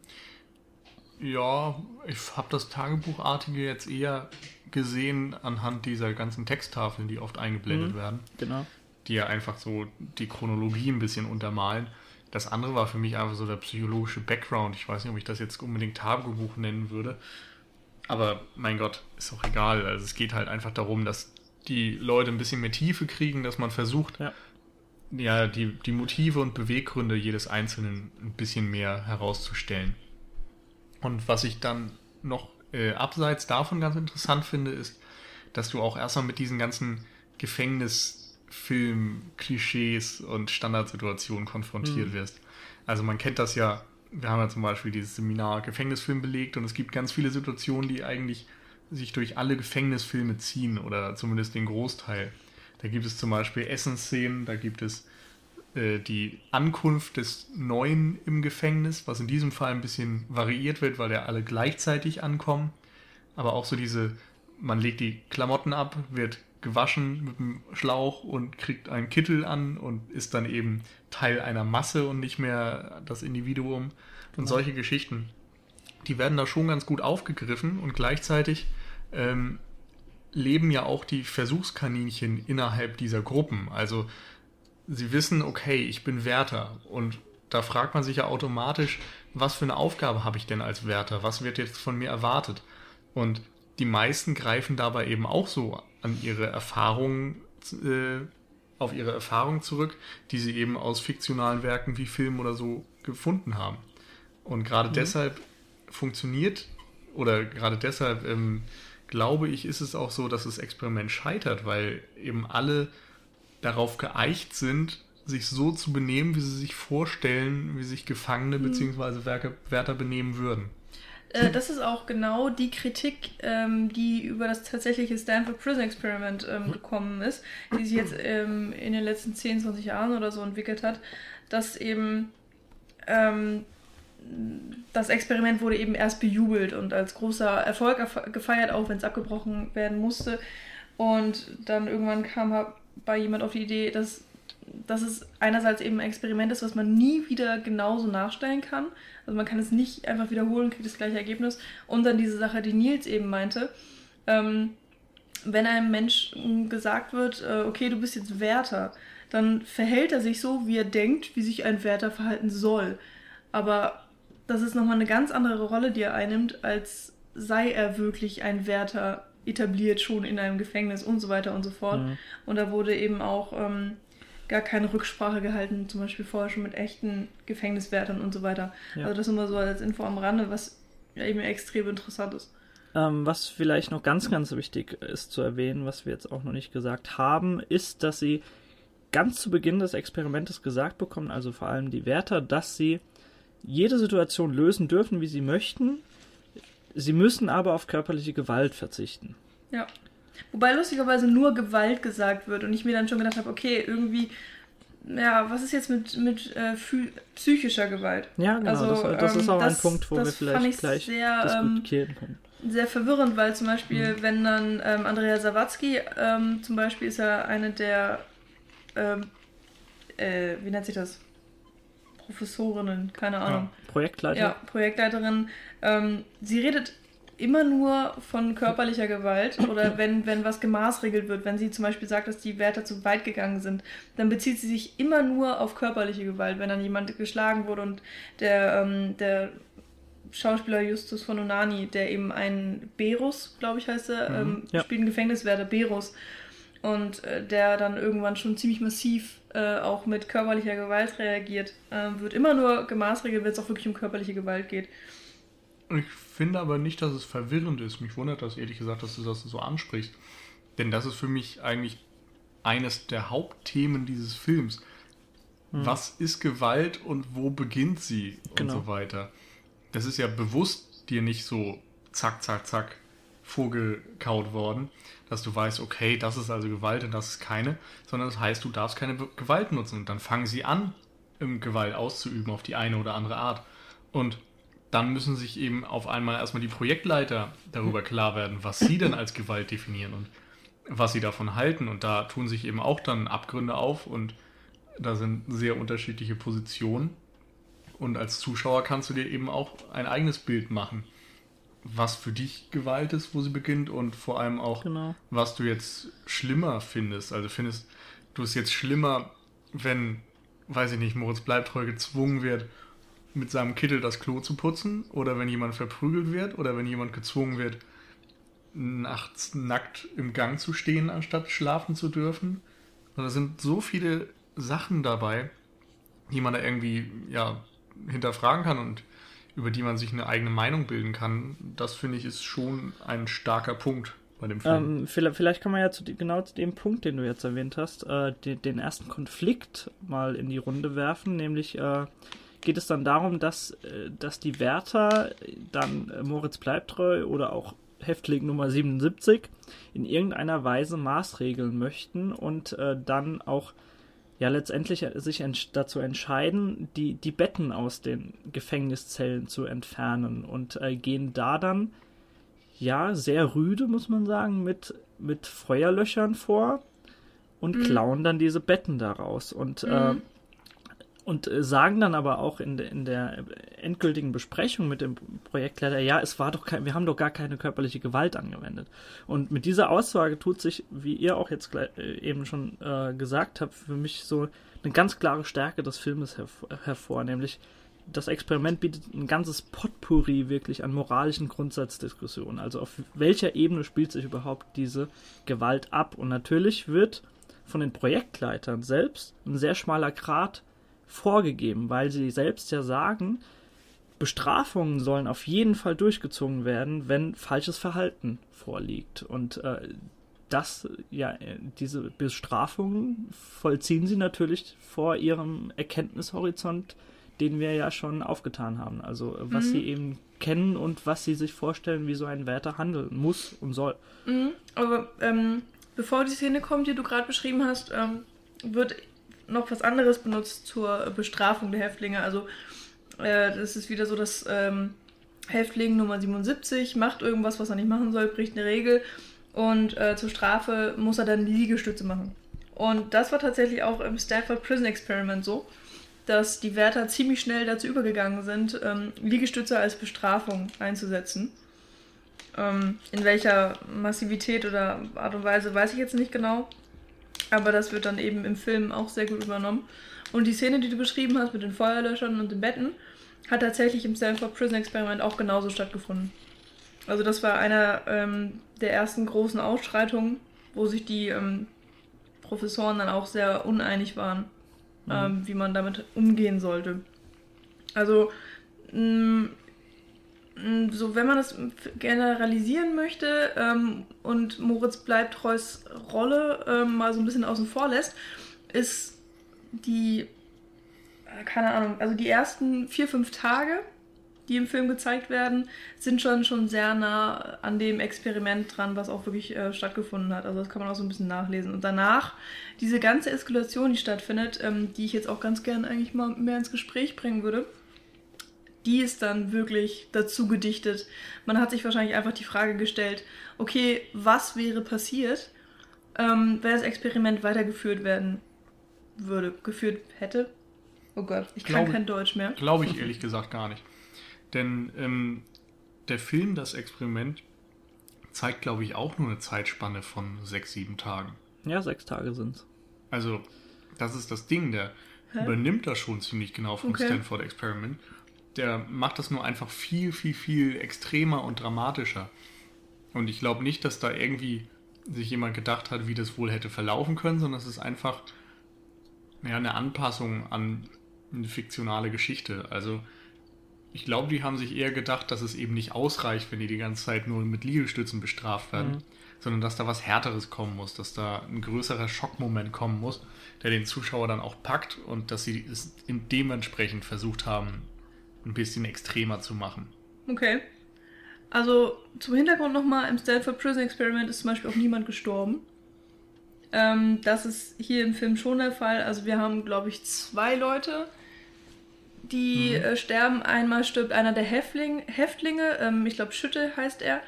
Ja, ich habe das Tagebuchartige jetzt eher gesehen anhand dieser ganzen Texttafeln, die oft eingeblendet Mhm. werden, Genau. die ja einfach so die Chronologie ein bisschen untermalen. Das andere war für mich einfach so der psychologische Background. Ich weiß nicht, ob ich das jetzt unbedingt Tagebuch nennen würde. Aber mein Gott, ist auch egal. Also es geht halt einfach darum, dass die Leute ein bisschen mehr Tiefe kriegen, dass man versucht, Ja. ja, die, die Motive und Beweggründe jedes Einzelnen ein bisschen mehr herauszustellen. Und was ich dann noch äh, abseits davon ganz interessant finde, ist, dass du auch erstmal mit diesen ganzen Gefängnisfilm-Klischees und Standardsituationen konfrontiert Mhm. wirst. Also man kennt das ja, wir haben ja zum Beispiel dieses Seminar Gefängnisfilm belegt und es gibt ganz viele Situationen, die eigentlich sich durch alle Gefängnisfilme ziehen oder zumindest den Großteil. Da gibt es zum Beispiel Essensszenen, da gibt es äh, die Ankunft des Neuen im Gefängnis, was in diesem Fall ein bisschen variiert wird, weil ja alle gleichzeitig ankommen. Aber auch so diese, man legt die Klamotten ab, wird gewaschen mit dem Schlauch und kriegt einen Kittel an und ist dann eben Teil einer Masse und nicht mehr das Individuum. Und Genau. solche Geschichten, die werden da schon ganz gut aufgegriffen und gleichzeitig ähm, leben ja auch die Versuchskaninchen innerhalb dieser Gruppen. Also sie wissen, okay, ich bin Wärter und da fragt man sich ja automatisch, was für eine Aufgabe habe ich denn als Wärter? Was wird jetzt von mir erwartet? Und die meisten greifen dabei eben auch so an ihre Erfahrungen, äh, auf ihre Erfahrungen zurück, die sie eben aus fiktionalen Werken wie Filmen oder so gefunden haben. Und gerade mhm. deshalb funktioniert oder gerade deshalb ähm, glaube ich, ist es auch so, dass das Experiment scheitert, weil eben alle darauf geeicht sind, sich so zu benehmen, wie sie sich vorstellen, wie sich Gefangene mhm. bzw. Wärter benehmen würden. Äh, das ist auch genau die Kritik, ähm, die über das tatsächliche Stanford Prison Experiment ähm, gekommen ist, die sich jetzt ähm, in den letzten 10, 20 Jahren oder so entwickelt hat, dass eben ähm, das Experiment wurde eben erst bejubelt und als großer Erfolg gefeiert, auch wenn es abgebrochen werden musste. Und dann irgendwann kam bei jemand auf die Idee, dass, dass es einerseits eben ein Experiment ist, was man nie wieder genauso nachstellen kann. Also man kann es nicht einfach wiederholen, und kriegt das gleiche Ergebnis. Und dann diese Sache, die Nils eben meinte, ähm, wenn einem Menschen gesagt wird, äh, okay, du bist jetzt Wärter, dann verhält er sich so, wie er denkt, wie sich ein Wärter verhalten soll. Aber das ist nochmal eine ganz andere Rolle, die er einnimmt, als sei er wirklich ein Wärter etabliert schon in einem Gefängnis und so weiter und so fort. Mhm. Und da wurde eben auch ähm, gar keine Rücksprache gehalten, zum Beispiel vorher schon mit echten Gefängniswärtern und so weiter. Ja. Also das immer so als Info am Rande, was ja eben extrem interessant ist. Ähm, was vielleicht noch ganz, ganz wichtig ist zu erwähnen, was wir jetzt auch noch nicht gesagt haben, ist, dass sie ganz zu Beginn des Experimentes gesagt bekommen, also vor allem die Wärter, dass sie jede Situation lösen dürfen, wie sie möchten. Sie müssen aber auf körperliche Gewalt verzichten. Ja. Wobei lustigerweise nur Gewalt gesagt wird und ich mir dann schon gedacht habe, okay, irgendwie, ja, was ist jetzt mit, mit äh, psychischer Gewalt? Ja, genau. Also, das, das ähm, ist auch das, ein Punkt, wo wir vielleicht gleich sehr, ähm, diskutieren können. Sehr verwirrend, weil zum Beispiel, mhm. wenn dann ähm, Andrea Sawatzki, ähm, zum Beispiel ist ja eine der, ähm, äh, wie nennt sich das? Professorinnen, keine Ahnung. Ja, Projektleiter. Ja, Projektleiterin. Ähm, sie redet immer nur von körperlicher Gewalt oder wenn, wenn was gemaßregelt wird, wenn sie zum Beispiel sagt, dass die Wärter zu weit gegangen sind, dann bezieht sie sich immer nur auf körperliche Gewalt, wenn dann jemand geschlagen wurde und der, ähm, der Schauspieler Justus von Unani, der eben einen Berus, glaube ich heißt er, mhm, ähm, ja. spielt einen Gefängniswärter, Berus und äh, der dann irgendwann schon ziemlich massiv äh, auch mit körperlicher Gewalt reagiert, äh, wird immer nur gemaßregelt, wenn es auch wirklich um körperliche Gewalt geht. Ich finde aber nicht, dass es verwirrend ist. Mich wundert das ehrlich gesagt, dass du das so ansprichst. Denn das ist für mich eigentlich eines der Hauptthemen dieses Films. Hm. Was ist Gewalt und wo beginnt sie genau. und so weiter. Das ist ja bewusst dir nicht so zack, zack, zack vorgekaut worden, dass du weißt, okay, das ist also Gewalt und das ist keine, sondern das heißt, du darfst keine Gewalt nutzen. Und dann fangen sie an, Gewalt auszuüben auf die eine oder andere Art. Und dann müssen sich eben auf einmal erstmal die Projektleiter darüber klar werden, was sie denn als Gewalt definieren und was sie davon halten. Und da tun sich eben auch dann Abgründe auf und da sind sehr unterschiedliche Positionen. Und als Zuschauer kannst du dir eben auch ein eigenes Bild machen was für dich Gewalt ist, wo sie beginnt und vor allem auch, genau. was du jetzt schlimmer findest. Also findest du es jetzt schlimmer, wenn, weiß ich nicht, Moritz Bleibtreu gezwungen wird, mit seinem Kittel das Klo zu putzen oder wenn jemand verprügelt wird oder wenn jemand gezwungen wird, nachts nackt im Gang zu stehen, anstatt schlafen zu dürfen. Und da sind so viele Sachen dabei, die man da irgendwie ja hinterfragen kann und über die man sich eine eigene Meinung bilden kann, das finde ich ist schon ein starker Punkt bei dem Film. Ähm, vielleicht, kann man ja zu, genau zu dem Punkt, den du jetzt erwähnt hast, äh, den, den, ersten Konflikt mal in die Runde werfen, nämlich äh, geht es dann darum, dass, äh, dass die Wärter dann äh, Moritz Bleibtreu oder auch Häftling Nummer 77 in irgendeiner Weise maßregeln möchten und äh, dann auch ja letztendlich sich ent dazu entscheiden, die, die Betten aus den Gefängniszellen zu entfernen und äh, gehen da dann ja sehr rüde, muss man sagen, mit, mit Feuerlöchern vor und mhm. klauen dann diese Betten daraus. Und, äh, mhm. äh, und äh, sagen dann aber auch in, in der endgültigen Besprechung mit dem Projektleiter, ja, es war doch kein, wir haben doch gar keine körperliche Gewalt angewendet. Und mit dieser Aussage tut sich, wie ihr auch jetzt äh, eben schon äh, gesagt habt, für mich so eine ganz klare Stärke des Filmes herv hervor, nämlich das Experiment bietet ein ganzes Potpourri wirklich an moralischen Grundsatzdiskussionen. Also auf welcher Ebene spielt sich überhaupt diese Gewalt ab? Und natürlich wird von den Projektleitern selbst ein sehr schmaler Grat vorgegeben, weil sie selbst ja sagen, Bestrafungen sollen auf jeden Fall durchgezogen werden, wenn falsches Verhalten vorliegt. Und äh, das, ja, diese Bestrafungen vollziehen sie natürlich vor ihrem Erkenntnishorizont, den wir ja schon aufgetan haben. Also was mhm. sie eben kennen und was sie sich vorstellen, wie so ein Wärter handeln muss und soll. Mhm. Aber ähm, bevor die Szene kommt, die du gerade beschrieben hast, ähm, wird noch was anderes benutzt zur Bestrafung der Häftlinge. Also äh, das ist wieder so, dass ähm, Häftling Nummer 77 macht irgendwas, was er nicht machen soll, bricht eine Regel und äh, zur Strafe muss er dann Liegestütze machen. Und das war tatsächlich auch im Stanford Prison Experiment so, dass die Wärter ziemlich schnell dazu übergegangen sind, ähm, Liegestütze als Bestrafung einzusetzen. Ähm, in welcher Massivität oder Art und Weise weiß ich jetzt nicht genau. Aber das wird dann eben im Film auch sehr gut übernommen. Und die Szene, die du beschrieben hast mit den Feuerlöschern und den Betten, hat tatsächlich im Stanford Prison Experiment auch genauso stattgefunden. Also das war einer ähm, der ersten großen Ausschreitungen, wo sich die ähm, Professoren dann auch sehr uneinig waren, mhm. ähm, wie man damit umgehen sollte. Also mh, Mm, so wenn man das generalisieren möchte ähm, und Moritz Bleibtreus Rolle ähm, mal so ein bisschen außen vor lässt, ist die, äh, keine Ahnung, also die ersten vier, fünf Tage, die im Film gezeigt werden, sind schon, schon sehr nah an dem Experiment dran, was auch wirklich äh, stattgefunden hat. Also das kann man auch so ein bisschen nachlesen. Und danach diese ganze Eskalation, die stattfindet, ähm, die ich jetzt auch ganz gern eigentlich mal mehr ins Gespräch bringen würde die ist dann wirklich dazu gedichtet. Man hat sich wahrscheinlich einfach die Frage gestellt, okay, was wäre passiert, ähm, wenn das Experiment weitergeführt werden würde, geführt hätte? Oh Gott, ich kann glaube, kein Deutsch mehr. Glaube ich ehrlich gesagt gar nicht. Denn ähm, der Film, das Experiment, zeigt, glaube ich, auch nur eine Zeitspanne von sechs, sieben Tagen. Ja, sechs Tage sind es. Also, das ist das Ding, der Hä? übernimmt das schon ziemlich genau vom okay. Stanford Experiment der macht das nur einfach viel, viel, viel extremer und dramatischer. Und ich glaube nicht, dass da irgendwie sich jemand gedacht hat, wie das wohl hätte verlaufen können, sondern es ist einfach ja, eine Anpassung an eine fiktionale Geschichte. Also ich glaube, die haben sich eher gedacht, dass es eben nicht ausreicht, wenn die die ganze Zeit nur mit Liegestützen bestraft werden, mhm. sondern dass da was Härteres kommen muss, dass da ein größerer Schockmoment kommen muss, der den Zuschauer dann auch packt und dass sie es dementsprechend versucht haben, ein bisschen extremer zu machen. Okay. Also zum Hintergrund nochmal, im Stanford Prison Experiment ist zum Beispiel auch niemand gestorben. Ähm, das ist hier im Film schon der Fall. Also wir haben, glaube ich, zwei Leute, die mhm. äh, sterben. Einmal stirbt einer der Häftling, Häftlinge, ähm, ich glaube Schütte heißt er.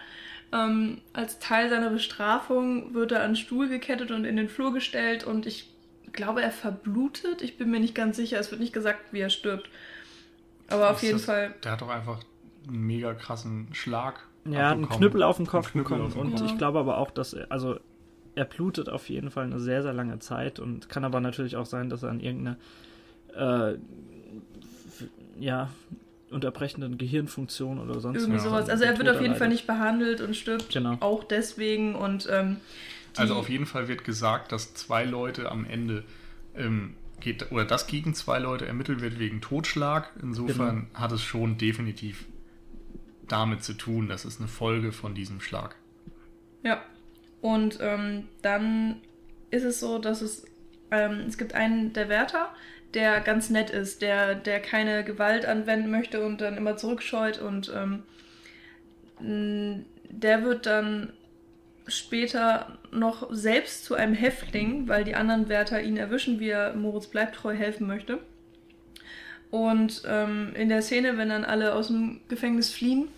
Ähm, als Teil seiner Bestrafung wird er an den Stuhl gekettet und in den Flur gestellt und ich glaube, er verblutet. Ich bin mir nicht ganz sicher. Es wird nicht gesagt, wie er stirbt. Aber auf jeden das, Fall. Der hat doch einfach einen mega krassen Schlag. Ja, einen Knüppel auf den Kopf bekommen. Und Kopf. ich glaube aber auch, dass er, also er blutet auf jeden Fall eine sehr, sehr lange Zeit und kann aber natürlich auch sein, dass er an irgendeiner äh, ja, unterbrechenden Gehirnfunktion oder sonst Irgendwie was. sowas. Also er wird auf jeden Fall nicht behandelt und stirbt genau. auch deswegen und ähm, Also auf jeden Fall wird gesagt, dass zwei Leute am Ende ähm, geht, oder das gegen zwei Leute ermittelt wird wegen Totschlag. Insofern genau. hat es schon definitiv damit zu tun, das ist eine Folge von diesem Schlag. Ja, und ähm, dann ist es so, dass es, ähm, es gibt einen der Wärter, der ganz nett ist, der, der keine Gewalt anwenden möchte und dann immer zurückscheut und ähm, der wird dann später noch selbst zu einem Häftling, weil die anderen Wärter ihn erwischen, wie er Moritz Bleibtreu helfen möchte. Und ähm, in der Szene, wenn dann alle aus dem Gefängnis fliehen,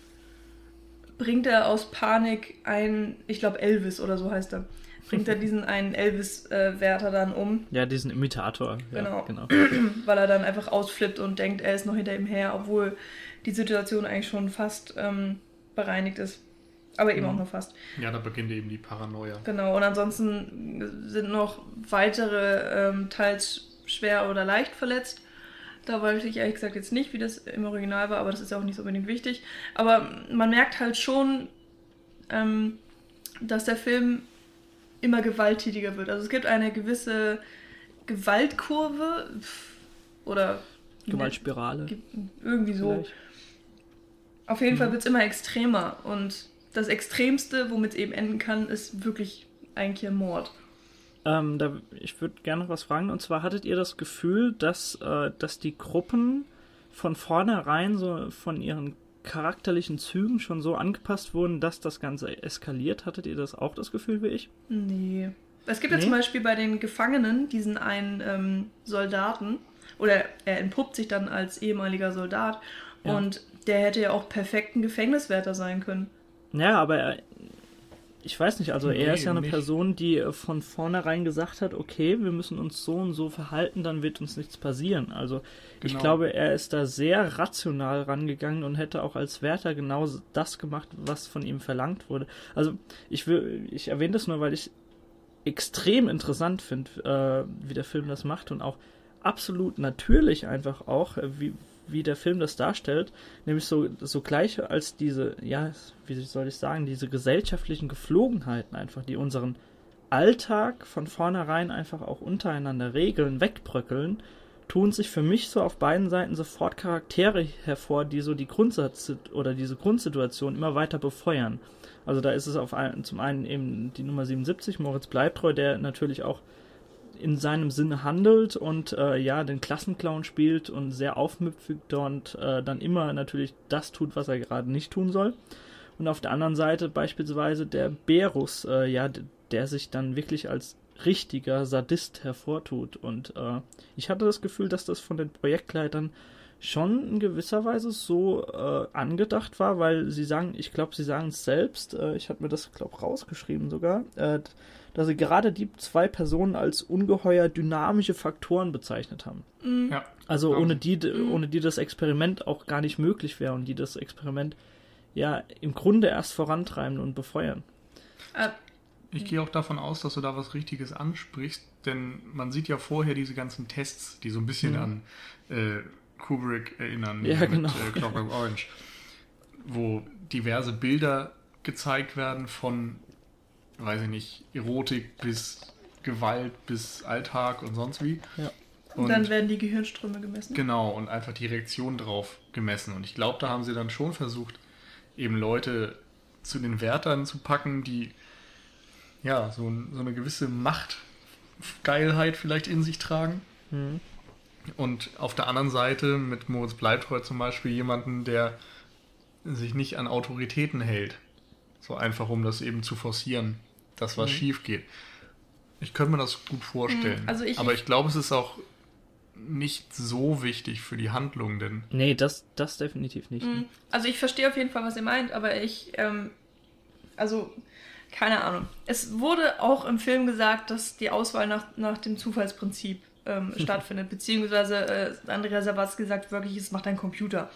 bringt er aus Panik ein, ich glaube Elvis oder so heißt er, bringt er diesen einen Elvis-Wärter dann um. Ja, diesen Imitator. Genau. Ja, genau. weil er dann einfach ausflippt und denkt, er ist noch hinter ihm her, obwohl die Situation eigentlich schon fast ähm, bereinigt ist. Aber eben Mhm. auch nur fast. Ja, da beginnt eben die Paranoia. Genau, und ansonsten sind noch weitere, ähm, teils schwer oder leicht verletzt. Da weiß ich ehrlich gesagt jetzt nicht, wie das im Original war, aber das ist ja auch nicht so unbedingt wichtig. Aber man merkt halt schon, ähm, dass der Film immer gewalttätiger wird. Also es gibt eine gewisse Gewaltkurve oder Gewaltspirale. Ge- irgendwie so. vielleicht. Auf jeden Fall Mhm. wird es immer extremer und das Extremste, womit es eben enden kann, ist wirklich eigentlich ein Mord. Ähm, da, ich würde gerne noch was fragen. Und zwar hattet ihr das Gefühl, dass, äh, dass die Gruppen von vornherein so von ihren charakterlichen Zügen schon so angepasst wurden, dass das Ganze eskaliert? Hattet ihr das auch das Gefühl wie ich? Nee. Es gibt ja Nee? zum Beispiel bei den Gefangenen diesen einen ähm, Soldaten, oder er entpuppt sich dann als ehemaliger Soldat, Ja. und der hätte ja auch perfekt ein Gefängniswärter sein können. Ja, aber er, ich weiß nicht, also Nee, er ist ja eine nicht. Person, die äh, von vornherein gesagt hat, okay, wir müssen uns so und so verhalten, dann wird uns nichts passieren. Also ich Genau. glaube, er ist da sehr rational rangegangen und hätte auch als Wärter genau das gemacht, was von ihm verlangt wurde. Also ich will, ich erwähne das nur, weil ich extrem interessant finde, äh, wie der Film das macht und auch absolut natürlich einfach auch, äh, wie, wie der Film das darstellt, nämlich so, so gleich als diese, ja, wie soll ich sagen, diese gesellschaftlichen Geflogenheiten einfach, die unseren Alltag von vornherein einfach auch untereinander regeln, wegbröckeln, tun sich für mich so auf beiden Seiten sofort Charaktere hervor, die so die Grundsatz oder diese Grundsituation immer weiter befeuern. Also da ist es auf ein, zum einen eben die Nummer 77, Moritz Bleibtreu, der natürlich auch in seinem Sinne handelt und äh, ja den Klassenclown spielt und sehr aufmüpfig und äh, dann immer natürlich das tut, was er gerade nicht tun soll. Und auf der anderen Seite beispielsweise der Berus, äh, ja, der sich dann wirklich als richtiger Sadist hervortut. Und äh, ich hatte das Gefühl, dass das von den Projektleitern schon in gewisser Weise so äh, angedacht war, weil sie sagen, ich glaube, sie sagen es selbst, äh, ich hatte mir das, glaube rausgeschrieben sogar, äh, dass sie gerade die zwei Personen als ungeheuer dynamische Faktoren bezeichnet haben. Mhm. Ja. Also ohne die, Mhm. ohne die das Experiment auch gar nicht möglich wäre und die das Experiment ja im Grunde erst vorantreiben und befeuern. Äh, Ich gehe auch davon aus, dass du da was Richtiges ansprichst, denn man sieht ja vorher diese ganzen Tests, die so ein bisschen Mhm. an äh, Kubrick erinnern, Ja, mit genau. äh, Clockwork Orange, wo diverse Bilder gezeigt werden von, weiß ich nicht, Erotik bis Gewalt bis Alltag und sonst wie. Ja. und dann werden die Gehirnströme gemessen. Genau, und einfach die Reaktion drauf gemessen. Und ich glaube, da haben sie dann schon versucht, eben Leute zu den Wärtern zu packen, die ja so, ein, so eine gewisse Machtgeilheit vielleicht in sich tragen. Mhm. Und auf der anderen Seite mit Moritz Bleibtreu zum Beispiel jemanden, der sich nicht an Autoritäten hält. So einfach, um das eben zu forcieren, dass was Mhm. schief geht. Ich könnte mir das gut vorstellen. Mhm, also ich- Aber ich glaube, es ist auch nicht so wichtig für die Handlung, denn Nee, das, das definitiv nicht. Mhm. Also ich verstehe auf jeden Fall, was ihr meint, aber ich, ähm, also keine Ahnung. Es wurde auch im Film gesagt, dass die Auswahl nach, nach dem Zufallsprinzip ähm, stattfindet, beziehungsweise äh, Andrea Sawatzki sagt wirklich, es macht ein Computer.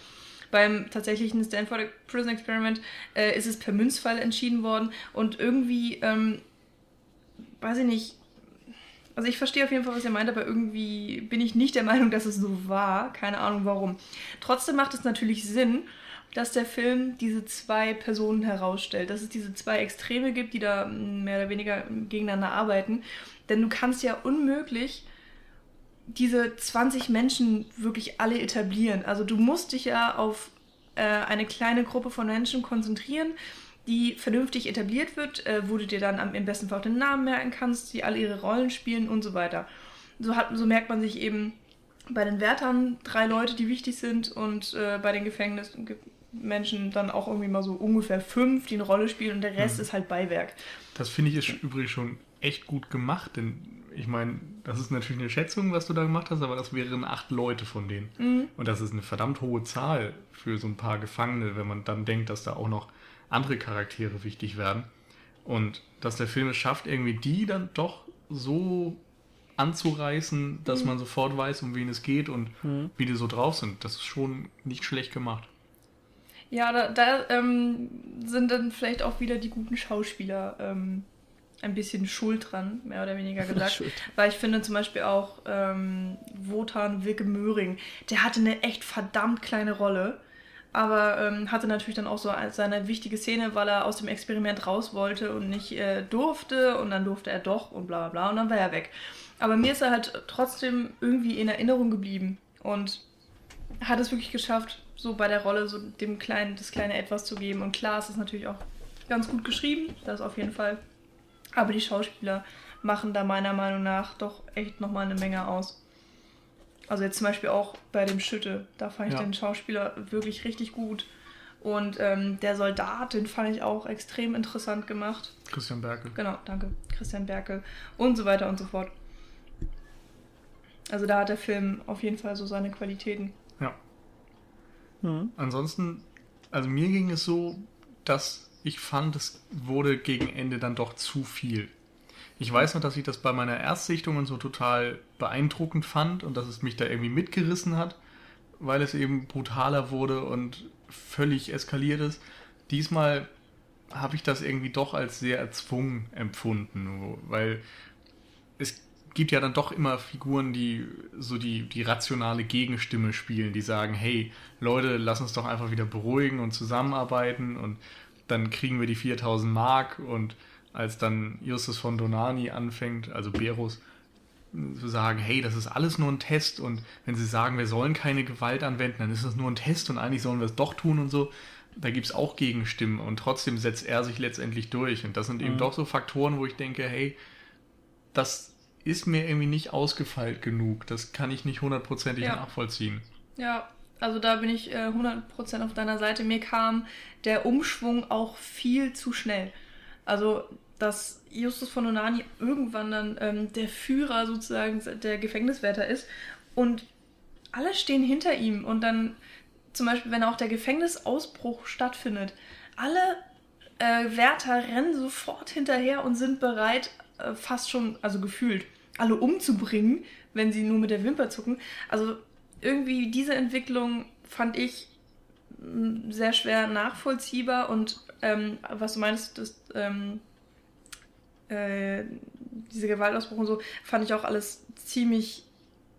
Beim tatsächlichen Stanford Prison Experiment äh, ist es per Münzfall entschieden worden und irgendwie, ähm, weiß ich nicht, also ich verstehe auf jeden Fall, was ihr meint, aber irgendwie bin ich nicht der Meinung, dass es so war. Keine Ahnung warum. Trotzdem macht es natürlich Sinn, dass der Film diese zwei Personen herausstellt, dass es diese zwei Extreme gibt, die da mm, mehr oder weniger gegeneinander arbeiten. Denn du kannst ja unmöglich diese 20 Menschen wirklich alle etablieren. Also du musst dich ja auf äh, eine kleine Gruppe von Menschen konzentrieren, die vernünftig etabliert wird, äh, wo du dir dann am, im besten Fall auch den Namen merken kannst, die alle ihre Rollen spielen und so weiter. So, hat, so merkt man sich eben bei den Wärtern drei Leute, die wichtig sind und äh, bei den Gefängnismenschen dann auch irgendwie mal so ungefähr fünf, die eine Rolle spielen und der Rest Mhm. ist halt Beiwerk. das finde ich ist übrigens schon echt gut gemacht, denn ich meine, das ist natürlich eine Schätzung, was du da gemacht hast, aber das wären acht Leute von denen. Mhm. Und das ist eine verdammt hohe Zahl für so ein paar Gefangene, wenn man dann denkt, dass da auch noch andere Charaktere wichtig werden. Und dass der Film es schafft, irgendwie die dann doch so anzureißen, dass man sofort weiß, um wen es geht und Mhm. wie die so drauf sind. Das ist schon nicht schlecht gemacht. Ja, da, da ähm, sind dann vielleicht auch wieder die guten Schauspieler ähm, ein bisschen schuld dran, mehr oder weniger gesagt. Schuld. Weil ich finde zum Beispiel auch ähm, Wotan Wilke Möhring, der hatte eine echt verdammt kleine Rolle, aber ähm, hatte natürlich dann auch so seine wichtige Szene, weil er aus dem Experiment raus wollte und nicht äh, durfte und dann durfte er doch und bla bla bla und dann war er weg. Aber mir ist er halt trotzdem irgendwie in Erinnerung geblieben und hat es wirklich geschafft, so bei der Rolle so dem kleinen, das kleine Etwas zu geben. Und klar, es ist natürlich auch ganz gut geschrieben, das auf jeden Fall. Aber die Schauspieler machen da meiner Meinung nach doch echt nochmal eine Menge aus. Also jetzt zum Beispiel auch bei dem Schütte, da fand ich Ja. den Schauspieler wirklich richtig gut. Und ähm, der Soldat, den fand ich auch extrem interessant gemacht. Christian Berkel. Genau, danke. Christian Berkel und so weiter und so fort. Also da hat der Film auf jeden Fall so seine Qualitäten. Ja. Mhm. Ansonsten, also mir ging es so, dass ich fand, es wurde gegen Ende dann doch zu viel. Ich weiß noch, dass ich das bei meiner Erstsichtung so total beeindruckend fand und dass es mich da irgendwie mitgerissen hat, weil es eben brutaler wurde und völlig eskaliert ist. Diesmal habe ich das irgendwie doch als sehr erzwungen empfunden, weil es gibt ja dann doch immer Figuren, die so die, die rationale Gegenstimme spielen, die sagen, hey Leute, lass uns doch einfach wieder beruhigen und zusammenarbeiten und dann kriegen wir die 4000 Mark und als dann Justus von Donani anfängt, also Berus, zu sagen, hey, das ist alles nur ein Test und wenn sie sagen, wir sollen keine Gewalt anwenden, dann ist das nur ein Test und eigentlich sollen wir es doch tun und so, da gibt es auch Gegenstimmen und trotzdem setzt er sich letztendlich durch und das sind eben Mhm. doch so Faktoren, wo ich denke, hey, das ist mir irgendwie nicht ausgefeilt genug, das kann ich nicht hundertprozentig Ja. nachvollziehen. Ja, also da bin ich äh, 100% auf deiner Seite. Mir kam der Umschwung auch viel zu schnell. Also, dass Justus von Onani irgendwann dann ähm, der Führer sozusagen der Gefängniswärter ist und alle stehen hinter ihm und dann zum Beispiel, wenn auch der Gefängnisausbruch stattfindet, alle äh, Wärter rennen sofort hinterher und sind bereit, äh, fast schon, also gefühlt, alle umzubringen, wenn sie nur mit der Wimper zucken. Also irgendwie diese Entwicklung fand ich mh, sehr schwer nachvollziehbar und ähm, was du meinst, das, ähm, äh, diese Gewaltausbruch und so, fand ich auch alles ziemlich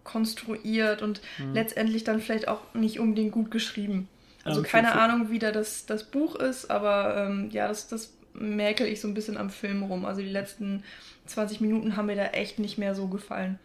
konstruiert und Mhm. letztendlich dann vielleicht auch nicht unbedingt gut geschrieben. Also Ähm, keine für- Ahnung, wie da das, das Buch ist, aber ähm, ja, das, das merkel ich so ein bisschen am Film rum. Also die letzten 20 Minuten haben mir da echt nicht mehr so gefallen.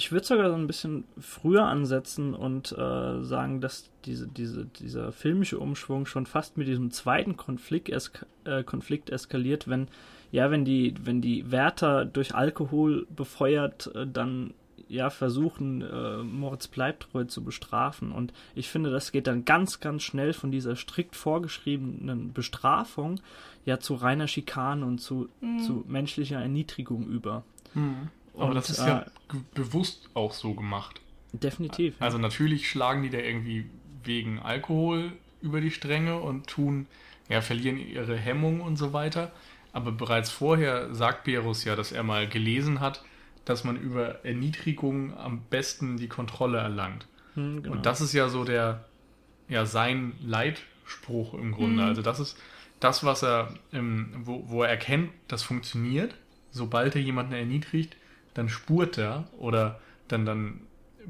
Ich würde sogar so ein bisschen früher ansetzen und äh, sagen, dass diese, diese, dieser filmische Umschwung schon fast mit diesem zweiten Konflikt, eska äh, Konflikt eskaliert, wenn, ja, wenn die, wenn die Wärter durch Alkohol befeuert äh, dann ja versuchen, äh, Moritz Bleibtreu zu bestrafen. Und ich finde, das geht dann ganz, ganz schnell von dieser strikt vorgeschriebenen Bestrafung ja zu reiner Schikane und zu, Mhm. zu menschlicher Erniedrigung über. Aber Und, das ist äh, ja bewusst auch so gemacht. Definitiv. ja. Also natürlich schlagen die da irgendwie wegen Alkohol über die Stränge und tun, ja, verlieren ihre Hemmung und so weiter. Aber bereits vorher sagt Berus ja, dass er mal gelesen hat, dass man über Erniedrigung am besten die Kontrolle erlangt. Hm, genau. Und das ist ja so der, ja, sein Leitspruch im Grunde. Mhm. Also das ist das, was er, ähm, wo, wo er erkennt, das funktioniert. Sobald er jemanden erniedrigt, dann spurt er oder dann, dann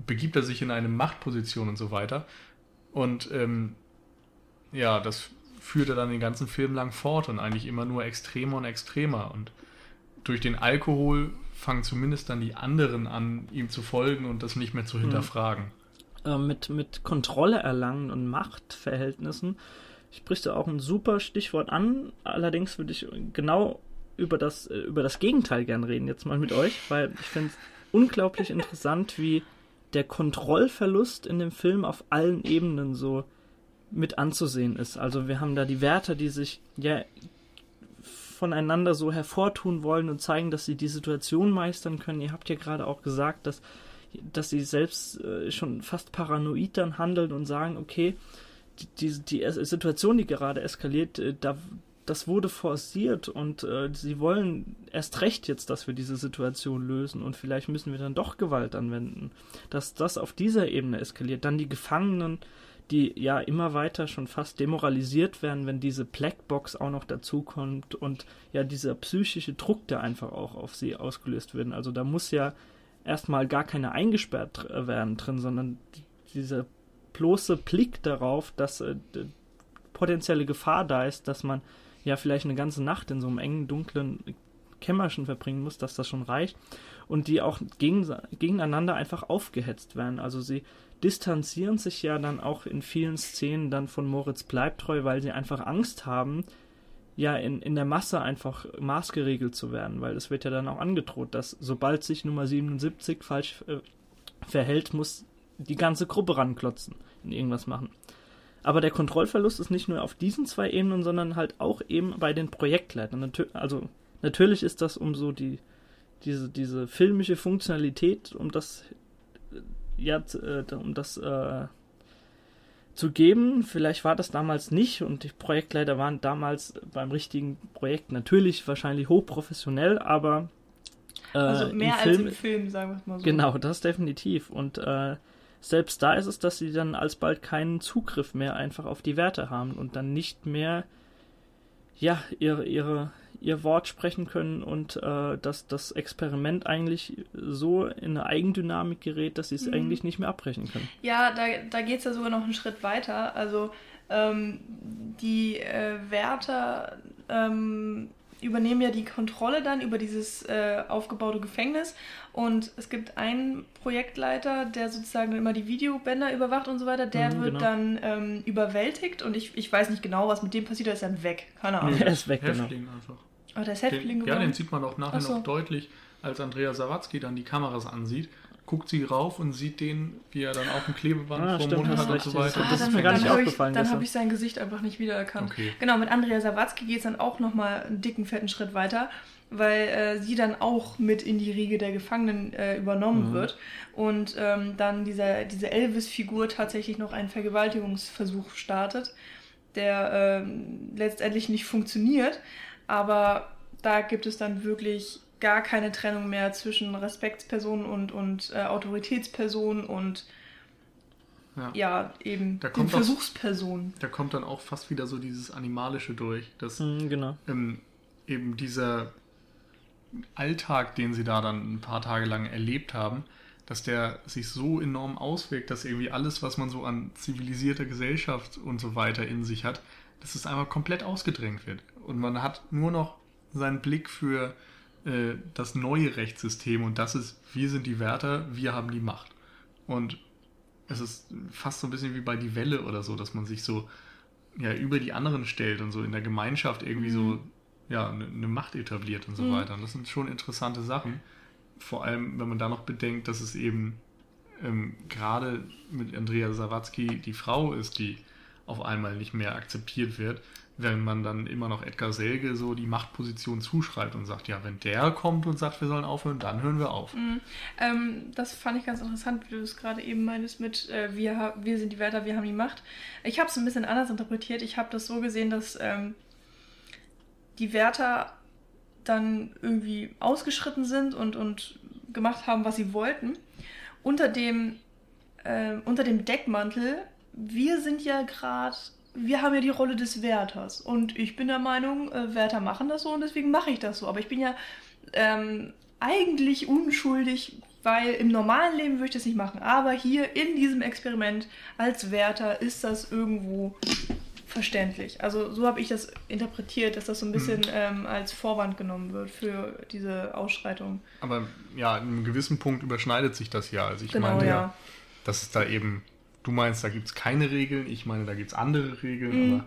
begibt er sich in eine Machtposition und so weiter. Und ähm, ja, das führt er dann den ganzen Film lang fort und eigentlich immer nur extremer und extremer. Und durch den Alkohol fangen zumindest dann die anderen an, ihm zu folgen und das nicht mehr zu hinterfragen. äh, mit, mit Kontrolle erlangen und Machtverhältnissen sprichst du auch ein super Stichwort an. Allerdings würde ich genau über das, äh, über das Gegenteil gern reden, jetzt mal mit euch, weil ich finde es unglaublich interessant, wie der Kontrollverlust in dem Film auf allen Ebenen so mit anzusehen ist. Also wir haben da die Wärter, die sich ja voneinander so hervortun wollen und zeigen, dass sie die Situation meistern können. Ihr habt ja gerade auch gesagt, dass, dass sie selbst äh, schon fast paranoid dann handeln und sagen, okay, die, die, die Situation, die gerade eskaliert, äh, da, das wurde forciert und äh, sie wollen erst recht jetzt, dass wir diese Situation lösen und vielleicht müssen wir dann doch Gewalt anwenden. Dass das auf dieser Ebene eskaliert. Dann die Gefangenen, die ja immer weiter schon fast demoralisiert werden, wenn diese Blackbox auch noch dazukommt und ja dieser psychische Druck, der einfach auch auf sie ausgelöst wird. Also da muss ja erstmal gar keine eingesperrt werden drin, sondern dieser bloße Blick darauf, dass äh, potenzielle Gefahr da ist, dass man ja vielleicht eine ganze Nacht in so einem engen, dunklen Kämmerchen verbringen muss, dass das schon reicht. Und die auch gegen, gegeneinander einfach aufgehetzt werden. Also sie distanzieren sich ja dann auch in vielen Szenen dann von Moritz Bleibtreu, weil sie einfach Angst haben, ja in, in der Masse einfach maßgeregelt zu werden, weil es wird ja dann auch angedroht, dass sobald sich Nummer 77 falsch äh, verhält, muss die ganze Gruppe ranklotzen und irgendwas machen. Aber der Kontrollverlust ist nicht nur auf diesen zwei Ebenen, sondern halt auch eben bei den Projektleitern. also natürlich ist das um so die diese diese filmische Funktionalität, um das ja äh, um das äh, zu geben. Vielleicht war das damals nicht und die Projektleiter waren damals beim richtigen Projekt natürlich wahrscheinlich hochprofessionell, aber äh, also mehr im als Film, im Film, sagen wir mal so. Genau, das definitiv und äh, selbst da ist es, dass sie dann alsbald keinen Zugriff mehr einfach auf die Werte haben und dann nicht mehr ja ihre, ihre, ihr Wort sprechen können und äh, dass das Experiment eigentlich so in eine Eigendynamik gerät, dass sie es mhm. eigentlich nicht mehr abbrechen können. Ja, da, da geht es ja sogar noch einen Schritt weiter. Also ähm, die äh, Wärter ähm, übernehmen ja die Kontrolle dann über dieses äh, aufgebaute Gefängnis. Und es gibt einen Projektleiter, der sozusagen immer die Videobänder überwacht und so weiter. Der mhm, wird genau. dann ähm, überwältigt und ich, ich weiß nicht genau, was mit dem passiert. Er ist dann weg. Keine Ahnung. Er ist weg, genau. Häftling genau. einfach. Oh, der ist Häftling den, Ja, den sieht man auch nachher so. noch deutlich, als Andrea Sawatzki dann die Kameras ansieht guckt sie rauf und sieht den, wie er dann auf dem Klebeband ah, vom Mund hat und so weiter. Das, das ist mir gar nicht aufgefallen. Ich, dann habe ich sein Gesicht einfach nicht wiedererkannt. Okay. Genau, mit Andrea Sawatzki geht es dann auch nochmal einen dicken, fetten Schritt weiter, weil äh, sie dann auch mit in die Riege der Gefangenen äh, übernommen mhm. wird und ähm, dann dieser, diese Elvis-Figur tatsächlich noch einen Vergewaltigungsversuch startet, der äh, letztendlich nicht funktioniert, aber da gibt es dann wirklich gar keine Trennung mehr zwischen Respektspersonen und, und äh, Autoritätspersonen und ja, ja eben da kommt Versuchspersonen. Da kommt dann auch fast wieder so dieses Animalische durch, dass mhm, genau. ähm, eben dieser Alltag, den sie da dann ein paar Tage lang erlebt haben, dass der sich so enorm auswirkt, dass irgendwie alles, was man so an zivilisierter Gesellschaft und so weiter in sich hat, dass es einmal komplett ausgedrängt wird. Und man hat nur noch seinen Blick für äh, das neue Rechtssystem und das ist, wir sind die Wärter, wir haben die Macht. Und es ist fast so ein bisschen wie bei Die Welle oder so, dass man sich so ja, über die anderen stellt und so in der Gemeinschaft irgendwie so mhm. ja, eine, eine Macht etabliert und so mhm. weiter. Und das sind schon interessante Sachen. Vor allem, wenn man da noch bedenkt, dass es eben ähm, gerade mit Andrea Sawatzki die Frau ist, die auf einmal nicht mehr akzeptiert wird wenn man dann immer noch Edgar Selge so die Machtposition zuschreibt und sagt, ja, wenn der kommt und sagt, wir sollen aufhören, dann hören wir auf. Mhm. Ähm, das fand ich ganz interessant, wie du es gerade eben meintest mit, äh, wir, wir sind die Wärter, wir haben die Macht. Ich habe es ein bisschen anders interpretiert. Ich habe das so gesehen, dass ähm, die Wärter dann irgendwie ausgeschritten sind und, und gemacht haben, was sie wollten. Unter dem, äh, unter dem Deckmantel, wir sind ja gerade wir haben ja die Rolle des Wärters. Und ich bin der Meinung, äh, Wärter machen das so und deswegen mache ich das so. Aber ich bin ja ähm, eigentlich unschuldig, weil im normalen Leben würde ich das nicht machen. Aber hier in diesem Experiment als Wärter ist das irgendwo verständlich. Also so habe ich das interpretiert, dass das so ein bisschen hm. ähm, als Vorwand genommen wird für diese Ausschreitung. Aber ja, in einem gewissen Punkt überschneidet sich das ja. Also ich genau, meine ja, ja, dass es da eben Du meinst, da gibt es keine Regeln, ich meine, da gibt es andere Regeln, mhm. aber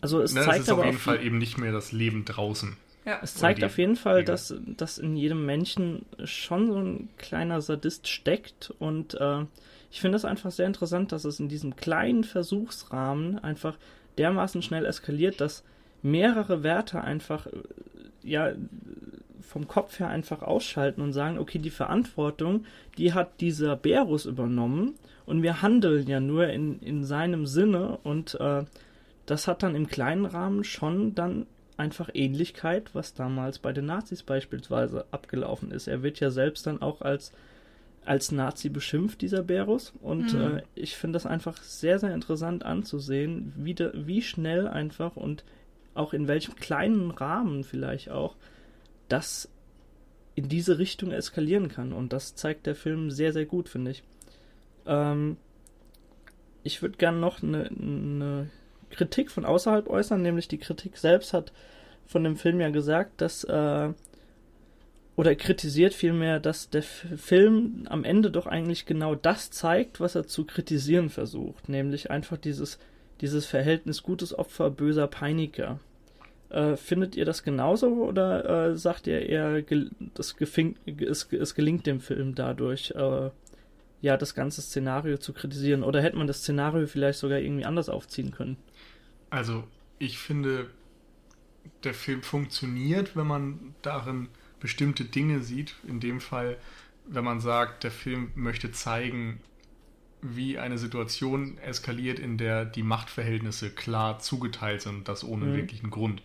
also es, ne, zeigt es ist aber auf jeden Fall eben nicht mehr das Leben draußen. Ja. Es zeigt auf jeden Fall, dass, dass in jedem Menschen schon so ein kleiner Sadist steckt und äh, ich finde es einfach sehr interessant, dass es in diesem kleinen Versuchsrahmen einfach dermaßen schnell eskaliert, dass mehrere Werte einfach äh, ja vom Kopf her einfach ausschalten und sagen, okay, die Verantwortung, die hat dieser Berus übernommen und wir handeln ja nur in, in seinem Sinne und äh, das hat dann im kleinen Rahmen schon dann einfach Ähnlichkeit, was damals bei den Nazis beispielsweise abgelaufen ist. Er wird ja selbst dann auch als, als Nazi beschimpft, dieser Berus. Und mhm. äh, ich finde das einfach sehr, sehr interessant anzusehen, wie, de, wie schnell einfach und auch in welchem kleinen Rahmen vielleicht auch das in diese Richtung eskalieren kann. Und das zeigt der Film sehr, sehr gut, finde ich. Ähm, ich würde gerne noch eine ne Kritik von außerhalb äußern, nämlich die Kritik selbst hat von dem Film ja gesagt, dass äh, oder kritisiert vielmehr, dass der Film am Ende doch eigentlich genau das zeigt, was er zu kritisieren versucht, nämlich einfach dieses, dieses Verhältnis gutes Opfer, böser Peiniger. Äh, findet ihr das genauso oder äh, sagt ihr eher, das gefing, es, es gelingt dem Film dadurch, äh, ja, das ganze Szenario zu kritisieren? Oder hätte man das Szenario vielleicht sogar irgendwie anders aufziehen können? Also, ich finde, der Film funktioniert, wenn man darin bestimmte Dinge sieht. In dem Fall, wenn man sagt, der Film möchte zeigen, wie eine Situation eskaliert, in der die Machtverhältnisse klar zugeteilt sind, das ohne mhm. wirklichen Grund.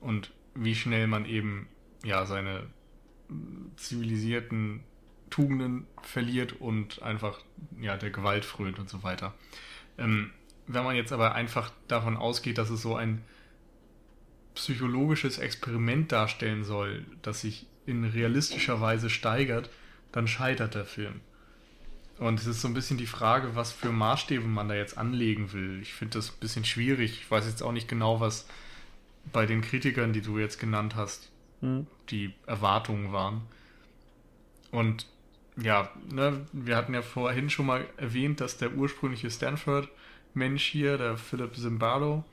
Und wie schnell man eben ja seine zivilisierten Tugenden verliert und einfach ja der Gewalt frönt und so weiter. Ähm, wenn man jetzt aber einfach davon ausgeht, dass es so ein psychologisches Experiment darstellen soll, das sich in realistischer Weise steigert, dann scheitert der Film. Und es ist so ein bisschen die Frage, was für Maßstäbe man da jetzt anlegen will. Ich finde das ein bisschen schwierig. Ich weiß jetzt auch nicht genau, was bei den Kritikern, die du jetzt genannt hast, hm. die Erwartungen waren. Und ja, ne, wir hatten ja vorhin schon mal erwähnt, dass der ursprüngliche Stanford-Mensch hier, der Philip Zimbardo,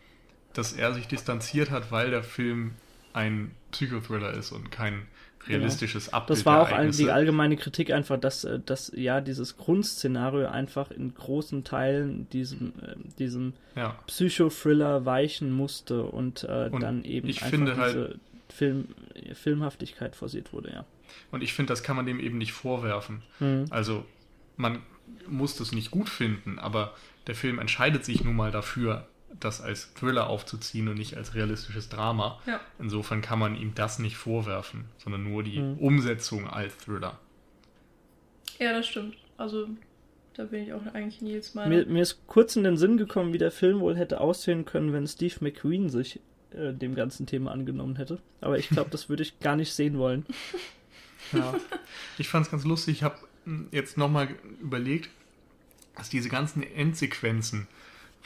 dass er sich distanziert hat, weil der Film ein Psychothriller ist und kein realistisches genau. Abbild. Das war auch all, die allgemeine Kritik einfach, dass, äh, dass ja dieses Grundszenario einfach in großen Teilen diesem, äh, diesem ja. Psychothriller weichen musste und, äh, und dann eben ich einfach diese halt, Film, Filmhaftigkeit forciert wurde, ja. Und ich finde, das kann man dem eben nicht vorwerfen. Mhm. Also man muss das nicht gut finden, aber der Film entscheidet sich nun mal dafür, das als Thriller aufzuziehen und nicht als realistisches Drama. Ja. Insofern kann man ihm das nicht vorwerfen, sondern nur die mhm. Umsetzung als Thriller. Ja, das stimmt. Also da bin ich auch eigentlich Nils Meinung. Mir, mir ist kurz in den Sinn gekommen, wie der Film wohl hätte aussehen können, wenn Steve McQueen sich äh, dem ganzen Thema angenommen hätte. Aber ich glaube, das würde ich gar nicht sehen wollen. Ja, ich fand es ganz lustig. Ich habe hm, jetzt nochmal überlegt, dass diese ganzen Endsequenzen,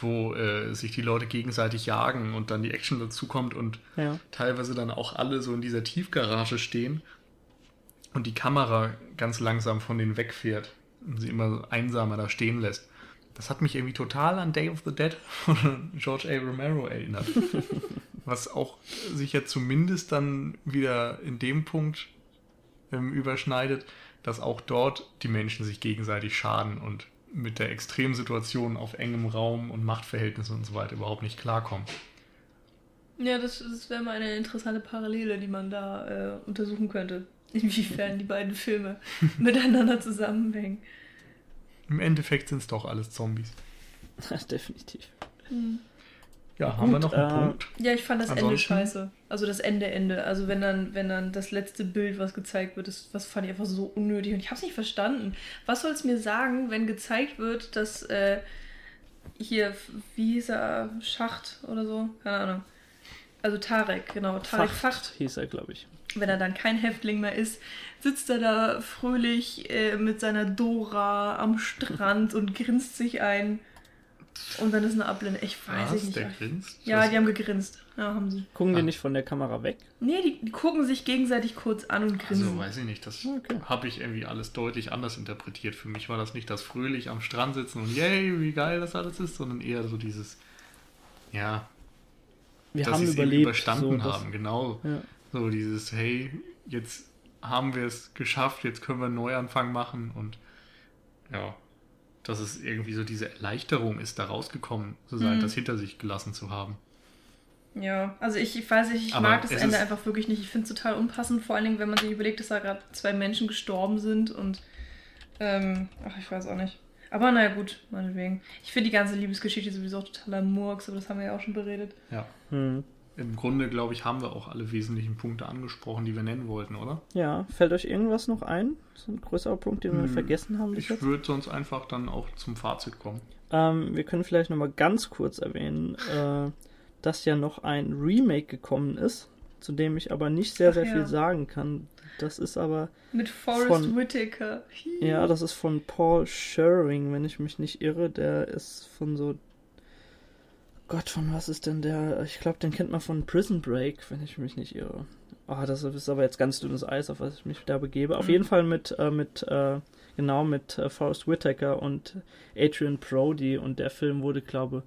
wo äh, sich die Leute gegenseitig jagen und dann die Action dazukommt und ja. teilweise dann auch alle so in dieser Tiefgarage stehen und die Kamera ganz langsam von denen wegfährt und sie immer einsamer da stehen lässt. Das hat mich irgendwie total an Day of the Dead von George A. Romero erinnert. Was auch sich ja zumindest dann wieder in dem Punkt ähm, überschneidet, dass auch dort die Menschen sich gegenseitig schaden und mit der Extremsituation auf engem Raum und Machtverhältnissen und so weiter überhaupt nicht klarkommen. Ja, das, das wäre mal eine interessante Parallele, die man da äh, untersuchen könnte. Inwiefern die beiden Filme miteinander zusammenhängen. Im Endeffekt sind es doch alles Zombies. Definitiv. Mhm. Ja, haben wir noch einen äh, Punkt? Ja, ich fand das Ansonsten? Ende scheiße. Also das Ende, Ende. Also wenn dann, wenn dann das letzte Bild, was gezeigt wird, das, das fand ich einfach so unnötig und ich hab's nicht verstanden. Was soll es mir sagen, wenn gezeigt wird, dass äh, hier, wie hieß er, Schacht oder so? Keine Ahnung. Also Tarek, genau. Tarek Facht, Facht hieß er, glaube ich. Wenn er dann kein Häftling mehr ist, sitzt er da fröhlich äh, mit seiner Dora am Strand und grinst sich ein. Und dann ist eine Ablehne. Ich weiß Was, nicht. Der grinst? Ja, die haben gegrinst. Ja, haben sie. Gucken ah. die nicht von der Kamera weg? Nee, die, die, gucken sich gegenseitig kurz an und grinsen. Also weiß ich nicht. Das okay. habe ich irgendwie alles deutlich anders interpretiert. Für mich war das nicht das fröhlich am Strand sitzen und yay, wie geil das alles ist, sondern eher so dieses, ja, wir dass haben sie überlebt, überstanden so, haben. Genau. Ja. So dieses, hey, jetzt haben wir es geschafft, jetzt können wir einen Neuanfang machen und ja, dass es irgendwie so diese Erleichterung ist, da rausgekommen zu sein, mhm. das hinter sich gelassen zu haben. Ja, also ich, ich weiß nicht, ich Aber mag das Ende einfach wirklich nicht. Ich finde es total unpassend, vor allen Dingen, wenn man sich überlegt, dass da gerade zwei Menschen gestorben sind und ähm, ach, ich weiß auch nicht. Aber naja, gut, meinetwegen. Ich finde die ganze Liebesgeschichte sowieso totaler Murks, aber das haben wir ja auch schon beredet. Ja. Hm. Im Grunde, glaube ich, haben wir auch alle wesentlichen Punkte angesprochen, die wir nennen wollten, oder? Ja, fällt euch irgendwas noch ein? So ein größerer Punkt, den wir Hm, vergessen haben Ich würde sonst einfach dann auch zum Fazit kommen. Ähm, wir können vielleicht nochmal ganz kurz erwähnen, äh, dass ja noch ein Remake gekommen ist, zu dem ich aber nicht sehr, Ach sehr ja. viel sagen kann. Das ist aber, Mit Forrest Whitaker. ja, das ist von Paul Schering, wenn ich mich nicht irre. Der ist von so. Gott, von was ist denn der? Ich glaube, den kennt man von Prison Break, wenn ich mich nicht irre. Ah, das ist aber jetzt ganz dünnes Eis, auf was ich mich da begebe. Auf Mhm. jeden Fall mit, äh, mit, äh, genau, mit äh, Forrest Whitaker und Adrian Brody und der Film wurde, glaube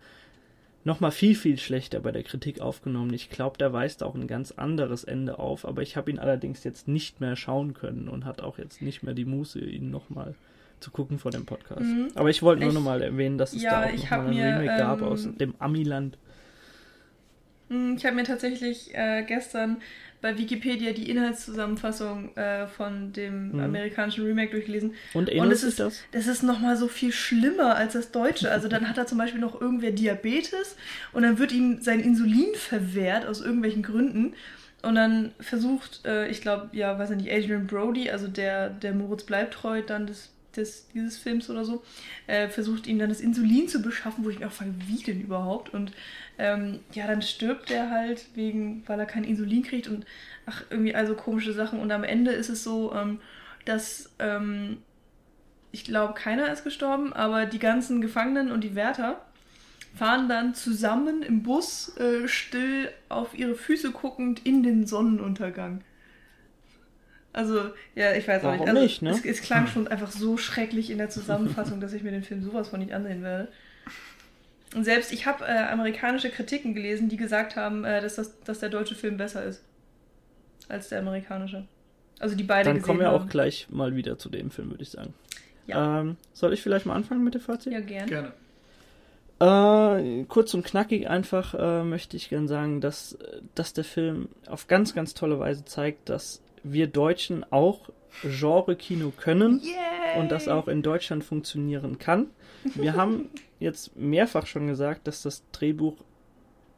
nochmal viel, viel schlechter bei der Kritik aufgenommen. Ich glaube, der weist auch ein ganz anderes Ende auf, aber ich habe ihn allerdings jetzt nicht mehr schauen können und hat auch jetzt nicht mehr die Muße, ihn nochmal zu gucken vor dem Podcast. Mhm. Aber ich wollte nur nochmal erwähnen, dass es Ja, da auch noch mal ein mir, Remake gab ähm, aus dem Amiland. Hm, Ich habe mir tatsächlich äh, gestern bei Wikipedia die Inhaltszusammenfassung äh, von dem Mhm. amerikanischen Remake durchgelesen. Und Und es ist, das? das ist nochmal so viel schlimmer als das Deutsche. Also dann hat er zum Beispiel noch irgendwer Diabetes und dann wird ihm sein Insulin verwehrt aus irgendwelchen Gründen. Und dann versucht, äh, ich glaube, ja, weiß ich nicht, Adrian Brody, also der, der Moritz bleibt treu dann des, des, dieses Films oder so, äh, versucht ihm dann das Insulin zu beschaffen, wo ich mir auch frage, wie denn überhaupt? Und ähm, ja, dann stirbt er halt wegen, weil er kein Insulin kriegt und ach, irgendwie also komische Sachen. Und am Ende ist es so, ähm, dass ähm, ich glaube, keiner ist gestorben, aber die ganzen Gefangenen und die Wärter fahren dann zusammen im Bus äh, still auf ihre Füße guckend in den Sonnenuntergang. Also, ja, ich weiß auch nicht. Also, nicht, ne? es, es klang schon einfach so schrecklich in der Zusammenfassung, dass ich mir den Film sowas von nicht ansehen werde. Und selbst ich habe äh, amerikanische Kritiken gelesen, die gesagt haben, äh, dass, das, dass der deutsche Film besser ist als der amerikanische. Also die beide Dann gesehen kommen wir haben. auch gleich mal wieder zu dem Film, würde ich sagen. Ja. Ähm, soll ich vielleicht mal anfangen mit dem Fazit? Ja, gern. Gerne. Äh, kurz und knackig einfach äh, möchte ich gern sagen, dass, dass der Film auf ganz, ganz tolle Weise zeigt, dass wir Deutschen auch Genre-Kino können Yay! und das auch in Deutschland funktionieren kann. Wir haben jetzt mehrfach schon gesagt, dass das Drehbuch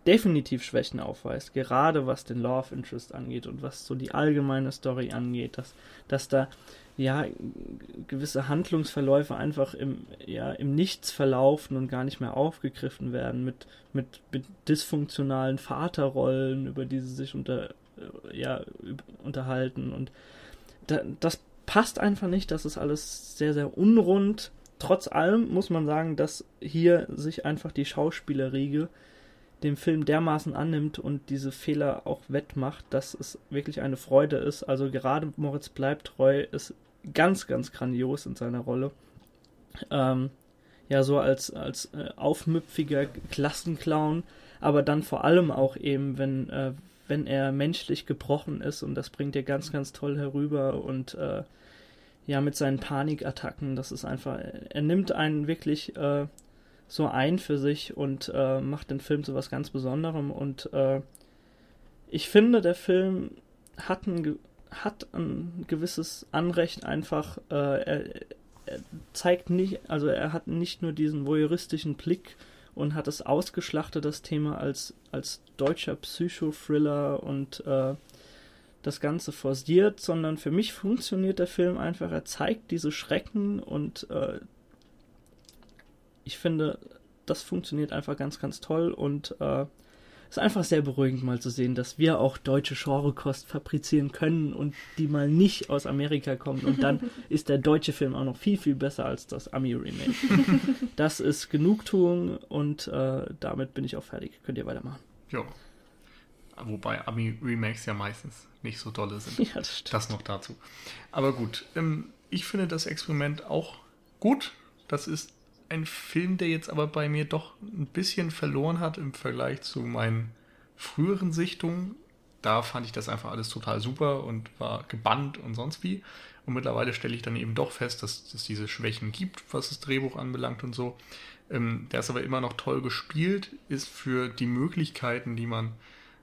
definitiv Schwächen aufweist, gerade was den Love Interest angeht und was so die allgemeine Story angeht, dass, dass da ja gewisse Handlungsverläufe einfach im, ja, im Nichts verlaufen und gar nicht mehr aufgegriffen werden mit, mit, mit dysfunktionalen Vaterrollen, über die sie sich unter, ja, üb- unterhalten und da, das passt einfach nicht, das ist alles sehr, sehr unrund. Trotz allem muss man sagen, dass hier sich einfach die Schauspielerriege dem Film dermaßen annimmt und diese Fehler auch wettmacht, dass es wirklich eine Freude ist. Also gerade Moritz bleibt treu ist ganz, ganz grandios in seiner Rolle. Ähm, ja, so als, als äh, aufmüpfiger Klassenclown, aber dann vor allem auch eben, wenn, äh, wenn er menschlich gebrochen ist und das bringt er ganz, ganz toll herüber und äh, ja, mit seinen Panikattacken, das ist einfach, er nimmt einen wirklich äh, so ein für sich und äh, macht den Film zu was ganz Besonderem und äh, ich finde, der Film hat ein, hat ein gewisses Anrecht einfach, äh, er, er zeigt nicht, also er hat nicht nur diesen voyeuristischen Blick und hat es ausgeschlachtet, das Thema als, als deutscher Psychothriller und äh, das Ganze forciert, sondern für mich funktioniert der Film einfach, er zeigt diese Schrecken und äh, ich finde, das funktioniert einfach ganz, ganz toll und äh, ist einfach sehr beruhigend mal zu sehen, dass wir auch deutsche Genrekost fabrizieren können und die mal nicht aus Amerika kommt und dann ist der deutsche Film auch noch viel, viel besser als das Ami-Remake. das ist Genugtuung und äh, damit bin ich auch fertig. Könnt ihr weitermachen. Ja. Wobei Ami-Remakes ja meistens nicht so dolle sind. Ja, das stimmt. Das noch dazu. Aber gut, ähm, ich finde das Experiment auch gut. Das ist ein Film, der jetzt aber bei mir doch ein bisschen verloren hat im Vergleich zu meinen früheren Sichtungen. Da fand ich das einfach alles total super und war gebannt und sonst wie. Und mittlerweile stelle ich dann eben doch fest, dass es diese Schwächen gibt, was das Drehbuch anbelangt und so. Ähm, der ist aber immer noch toll gespielt, ist für die Möglichkeiten, die man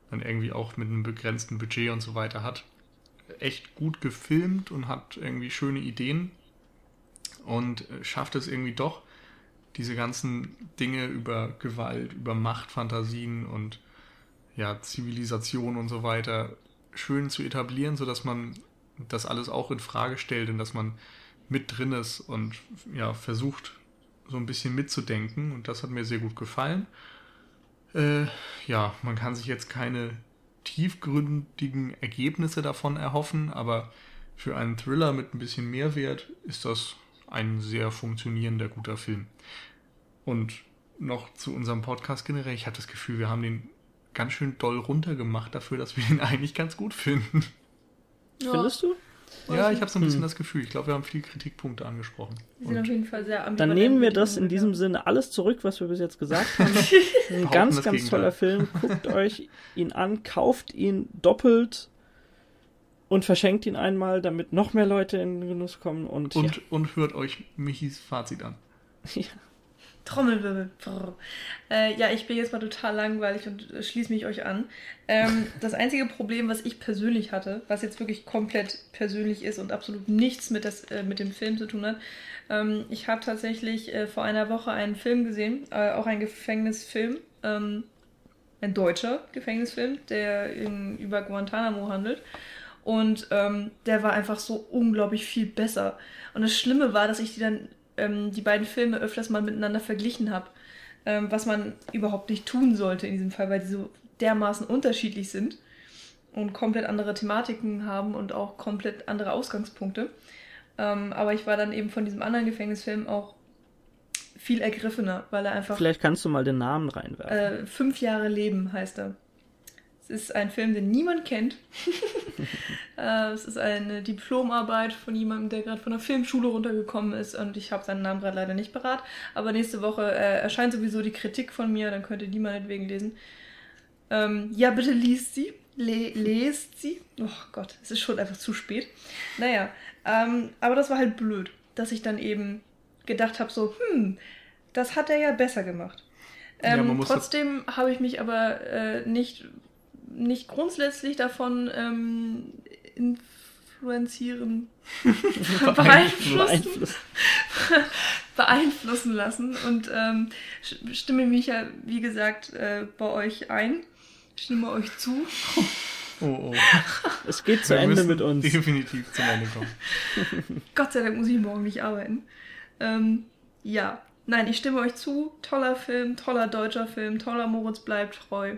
dann irgendwie auch mit einem begrenzten Budget und so weiter hat, echt gut gefilmt und hat irgendwie schöne Ideen. und äh, schafft es irgendwie doch, diese ganzen Dinge über Gewalt, über Machtfantasien und ja, Zivilisation und so weiter schön zu etablieren, sodass man das alles auch in Frage stellt und dass man mit drin ist und ja, versucht, so ein bisschen mitzudenken. Und das hat mir sehr gut gefallen. Äh, ja, man kann sich jetzt keine tiefgründigen Ergebnisse davon erhoffen, aber für einen Thriller mit ein bisschen Mehrwert ist das ein sehr funktionierender, guter Film. Und noch zu unserem Podcast generell, ich habe das Gefühl, wir haben den ganz schön doll runtergemacht dafür, dass wir ihn eigentlich ganz gut finden. Ja. Findest du? Ja, ich habe so ein bisschen Hm. das Gefühl. Ich glaube, wir haben viele Kritikpunkte angesprochen. Die sind auf jeden Fall sehr. Dann nehmen wir das in diesem. Sinne alles zurück, was wir bis jetzt gesagt haben. Ein ganz, ganz Gegenteil. toller Film. Guckt euch ihn an, kauft ihn doppelt und verschenkt ihn einmal, damit noch mehr Leute in den Genuss kommen. Und, Und, und hört euch Michis Fazit an. ja. Trommelwirbel. Äh, ja, ich bin jetzt mal total langweilig und äh, schließe mich euch an. Ähm, das einzige Problem, was ich persönlich hatte, was jetzt wirklich komplett persönlich ist und absolut nichts mit, das, äh, mit dem Film zu tun hat, ähm, ich habe tatsächlich äh, vor einer Woche einen Film gesehen, äh, auch ein Gefängnisfilm, ähm, ein deutscher Gefängnisfilm, der in, über Guantanamo handelt. Und ähm, der war einfach so unglaublich viel besser. Und das Schlimme war, dass ich die dann ähm, die beiden Filme öfters mal miteinander verglichen habe, ähm, was man überhaupt nicht tun sollte in diesem Fall, weil die so dermaßen unterschiedlich sind und komplett andere Thematiken haben und auch komplett andere Ausgangspunkte. Ähm, aber ich war dann eben von diesem anderen Gefängnisfilm auch viel ergriffener, weil er einfach Vielleicht kannst du mal den Namen reinwerfen. äh, Fünf Jahre Leben heißt er. Ist ein Film, den niemand kennt. äh, es ist eine Diplomarbeit von jemandem, der gerade von der Filmschule runtergekommen ist und ich habe seinen Namen gerade leider nicht parat. Aber nächste Woche äh, erscheint sowieso die Kritik von mir, dann könnt ihr die meinetwegen lesen. Ähm, ja, bitte liest sie. Le lest sie. Oh Gott, es ist schon einfach zu spät. Naja, ähm, aber das war halt blöd, dass ich dann eben gedacht habe, so, hm, das hat er ja besser gemacht. Ja, Ähm, muss trotzdem habe ich mich aber äh, nicht, nicht grundsätzlich davon ähm, influenzieren, beeinflussen, beeinflussen lassen und ähm, stimme mich ja, wie gesagt, äh, bei euch ein. Stimme euch zu. Oh, oh. Es geht zu Wir Ende mit uns. Definitiv zum Ende kommen. Gott sei Dank muss ich morgen nicht arbeiten. Ähm, ja, nein, ich stimme euch zu. Toller Film, toller deutscher Film, toller Moritz bleibt treu.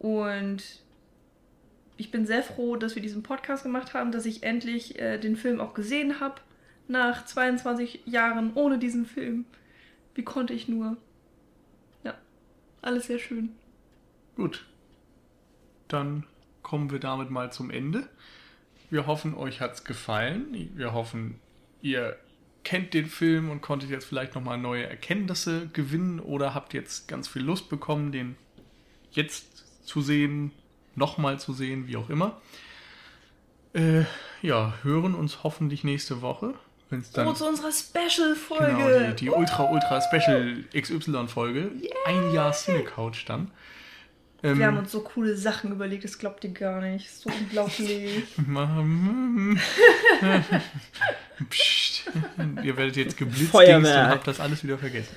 Und ich bin sehr froh, dass wir diesen Podcast gemacht haben, dass ich endlich äh, den Film auch gesehen habe. Nach 22 Jahren ohne diesen Film. Wie konnte ich nur? Ja, alles sehr schön. Gut. Dann kommen wir damit mal zum Ende. Wir hoffen, euch hat's gefallen. Wir hoffen, ihr kennt den Film und konntet jetzt vielleicht nochmal neue Erkenntnisse gewinnen oder habt jetzt ganz viel Lust bekommen, den jetzt zu sehen, nochmal zu sehen, wie auch immer. Äh, ja, hören uns hoffentlich nächste Woche, wenn es dann Oh, zu unserer Special-Folge. genau, die, die Ultra Ultra Special XY Folge, ein Jahr Cine Couch dann. Ähm, Wir haben uns so coole Sachen überlegt, das glaubt ihr gar nicht. So unglaublich. Psst. Ihr werdet jetzt geblitzt und habt das alles wieder vergessen.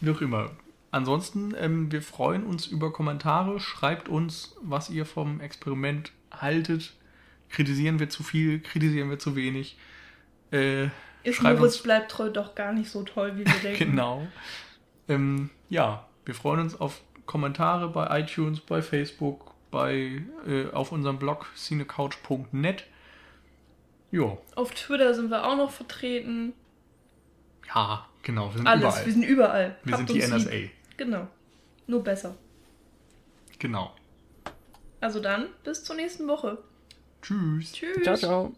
Wie auch immer. Ansonsten, ähm, wir freuen uns über Kommentare. Schreibt uns, was ihr vom Experiment haltet. Kritisieren wir zu viel, kritisieren wir zu wenig. Äh, Ist Moritz bleibt treu doch gar nicht so toll, wie wir denken. genau. Ähm, ja, wir freuen uns auf Kommentare bei iTunes, bei Facebook, bei, äh, auf unserem Blog cinecouch.net. Jo, Auf Twitter sind wir auch noch vertreten. ja, genau, wir sind Alles, überall. wir sind überall. Wir Habt sind die NSA. lieb. Genau. Nur besser. Genau. Also dann, bis zur nächsten Woche. Tschüss. Tschüss. Ciao, ciao.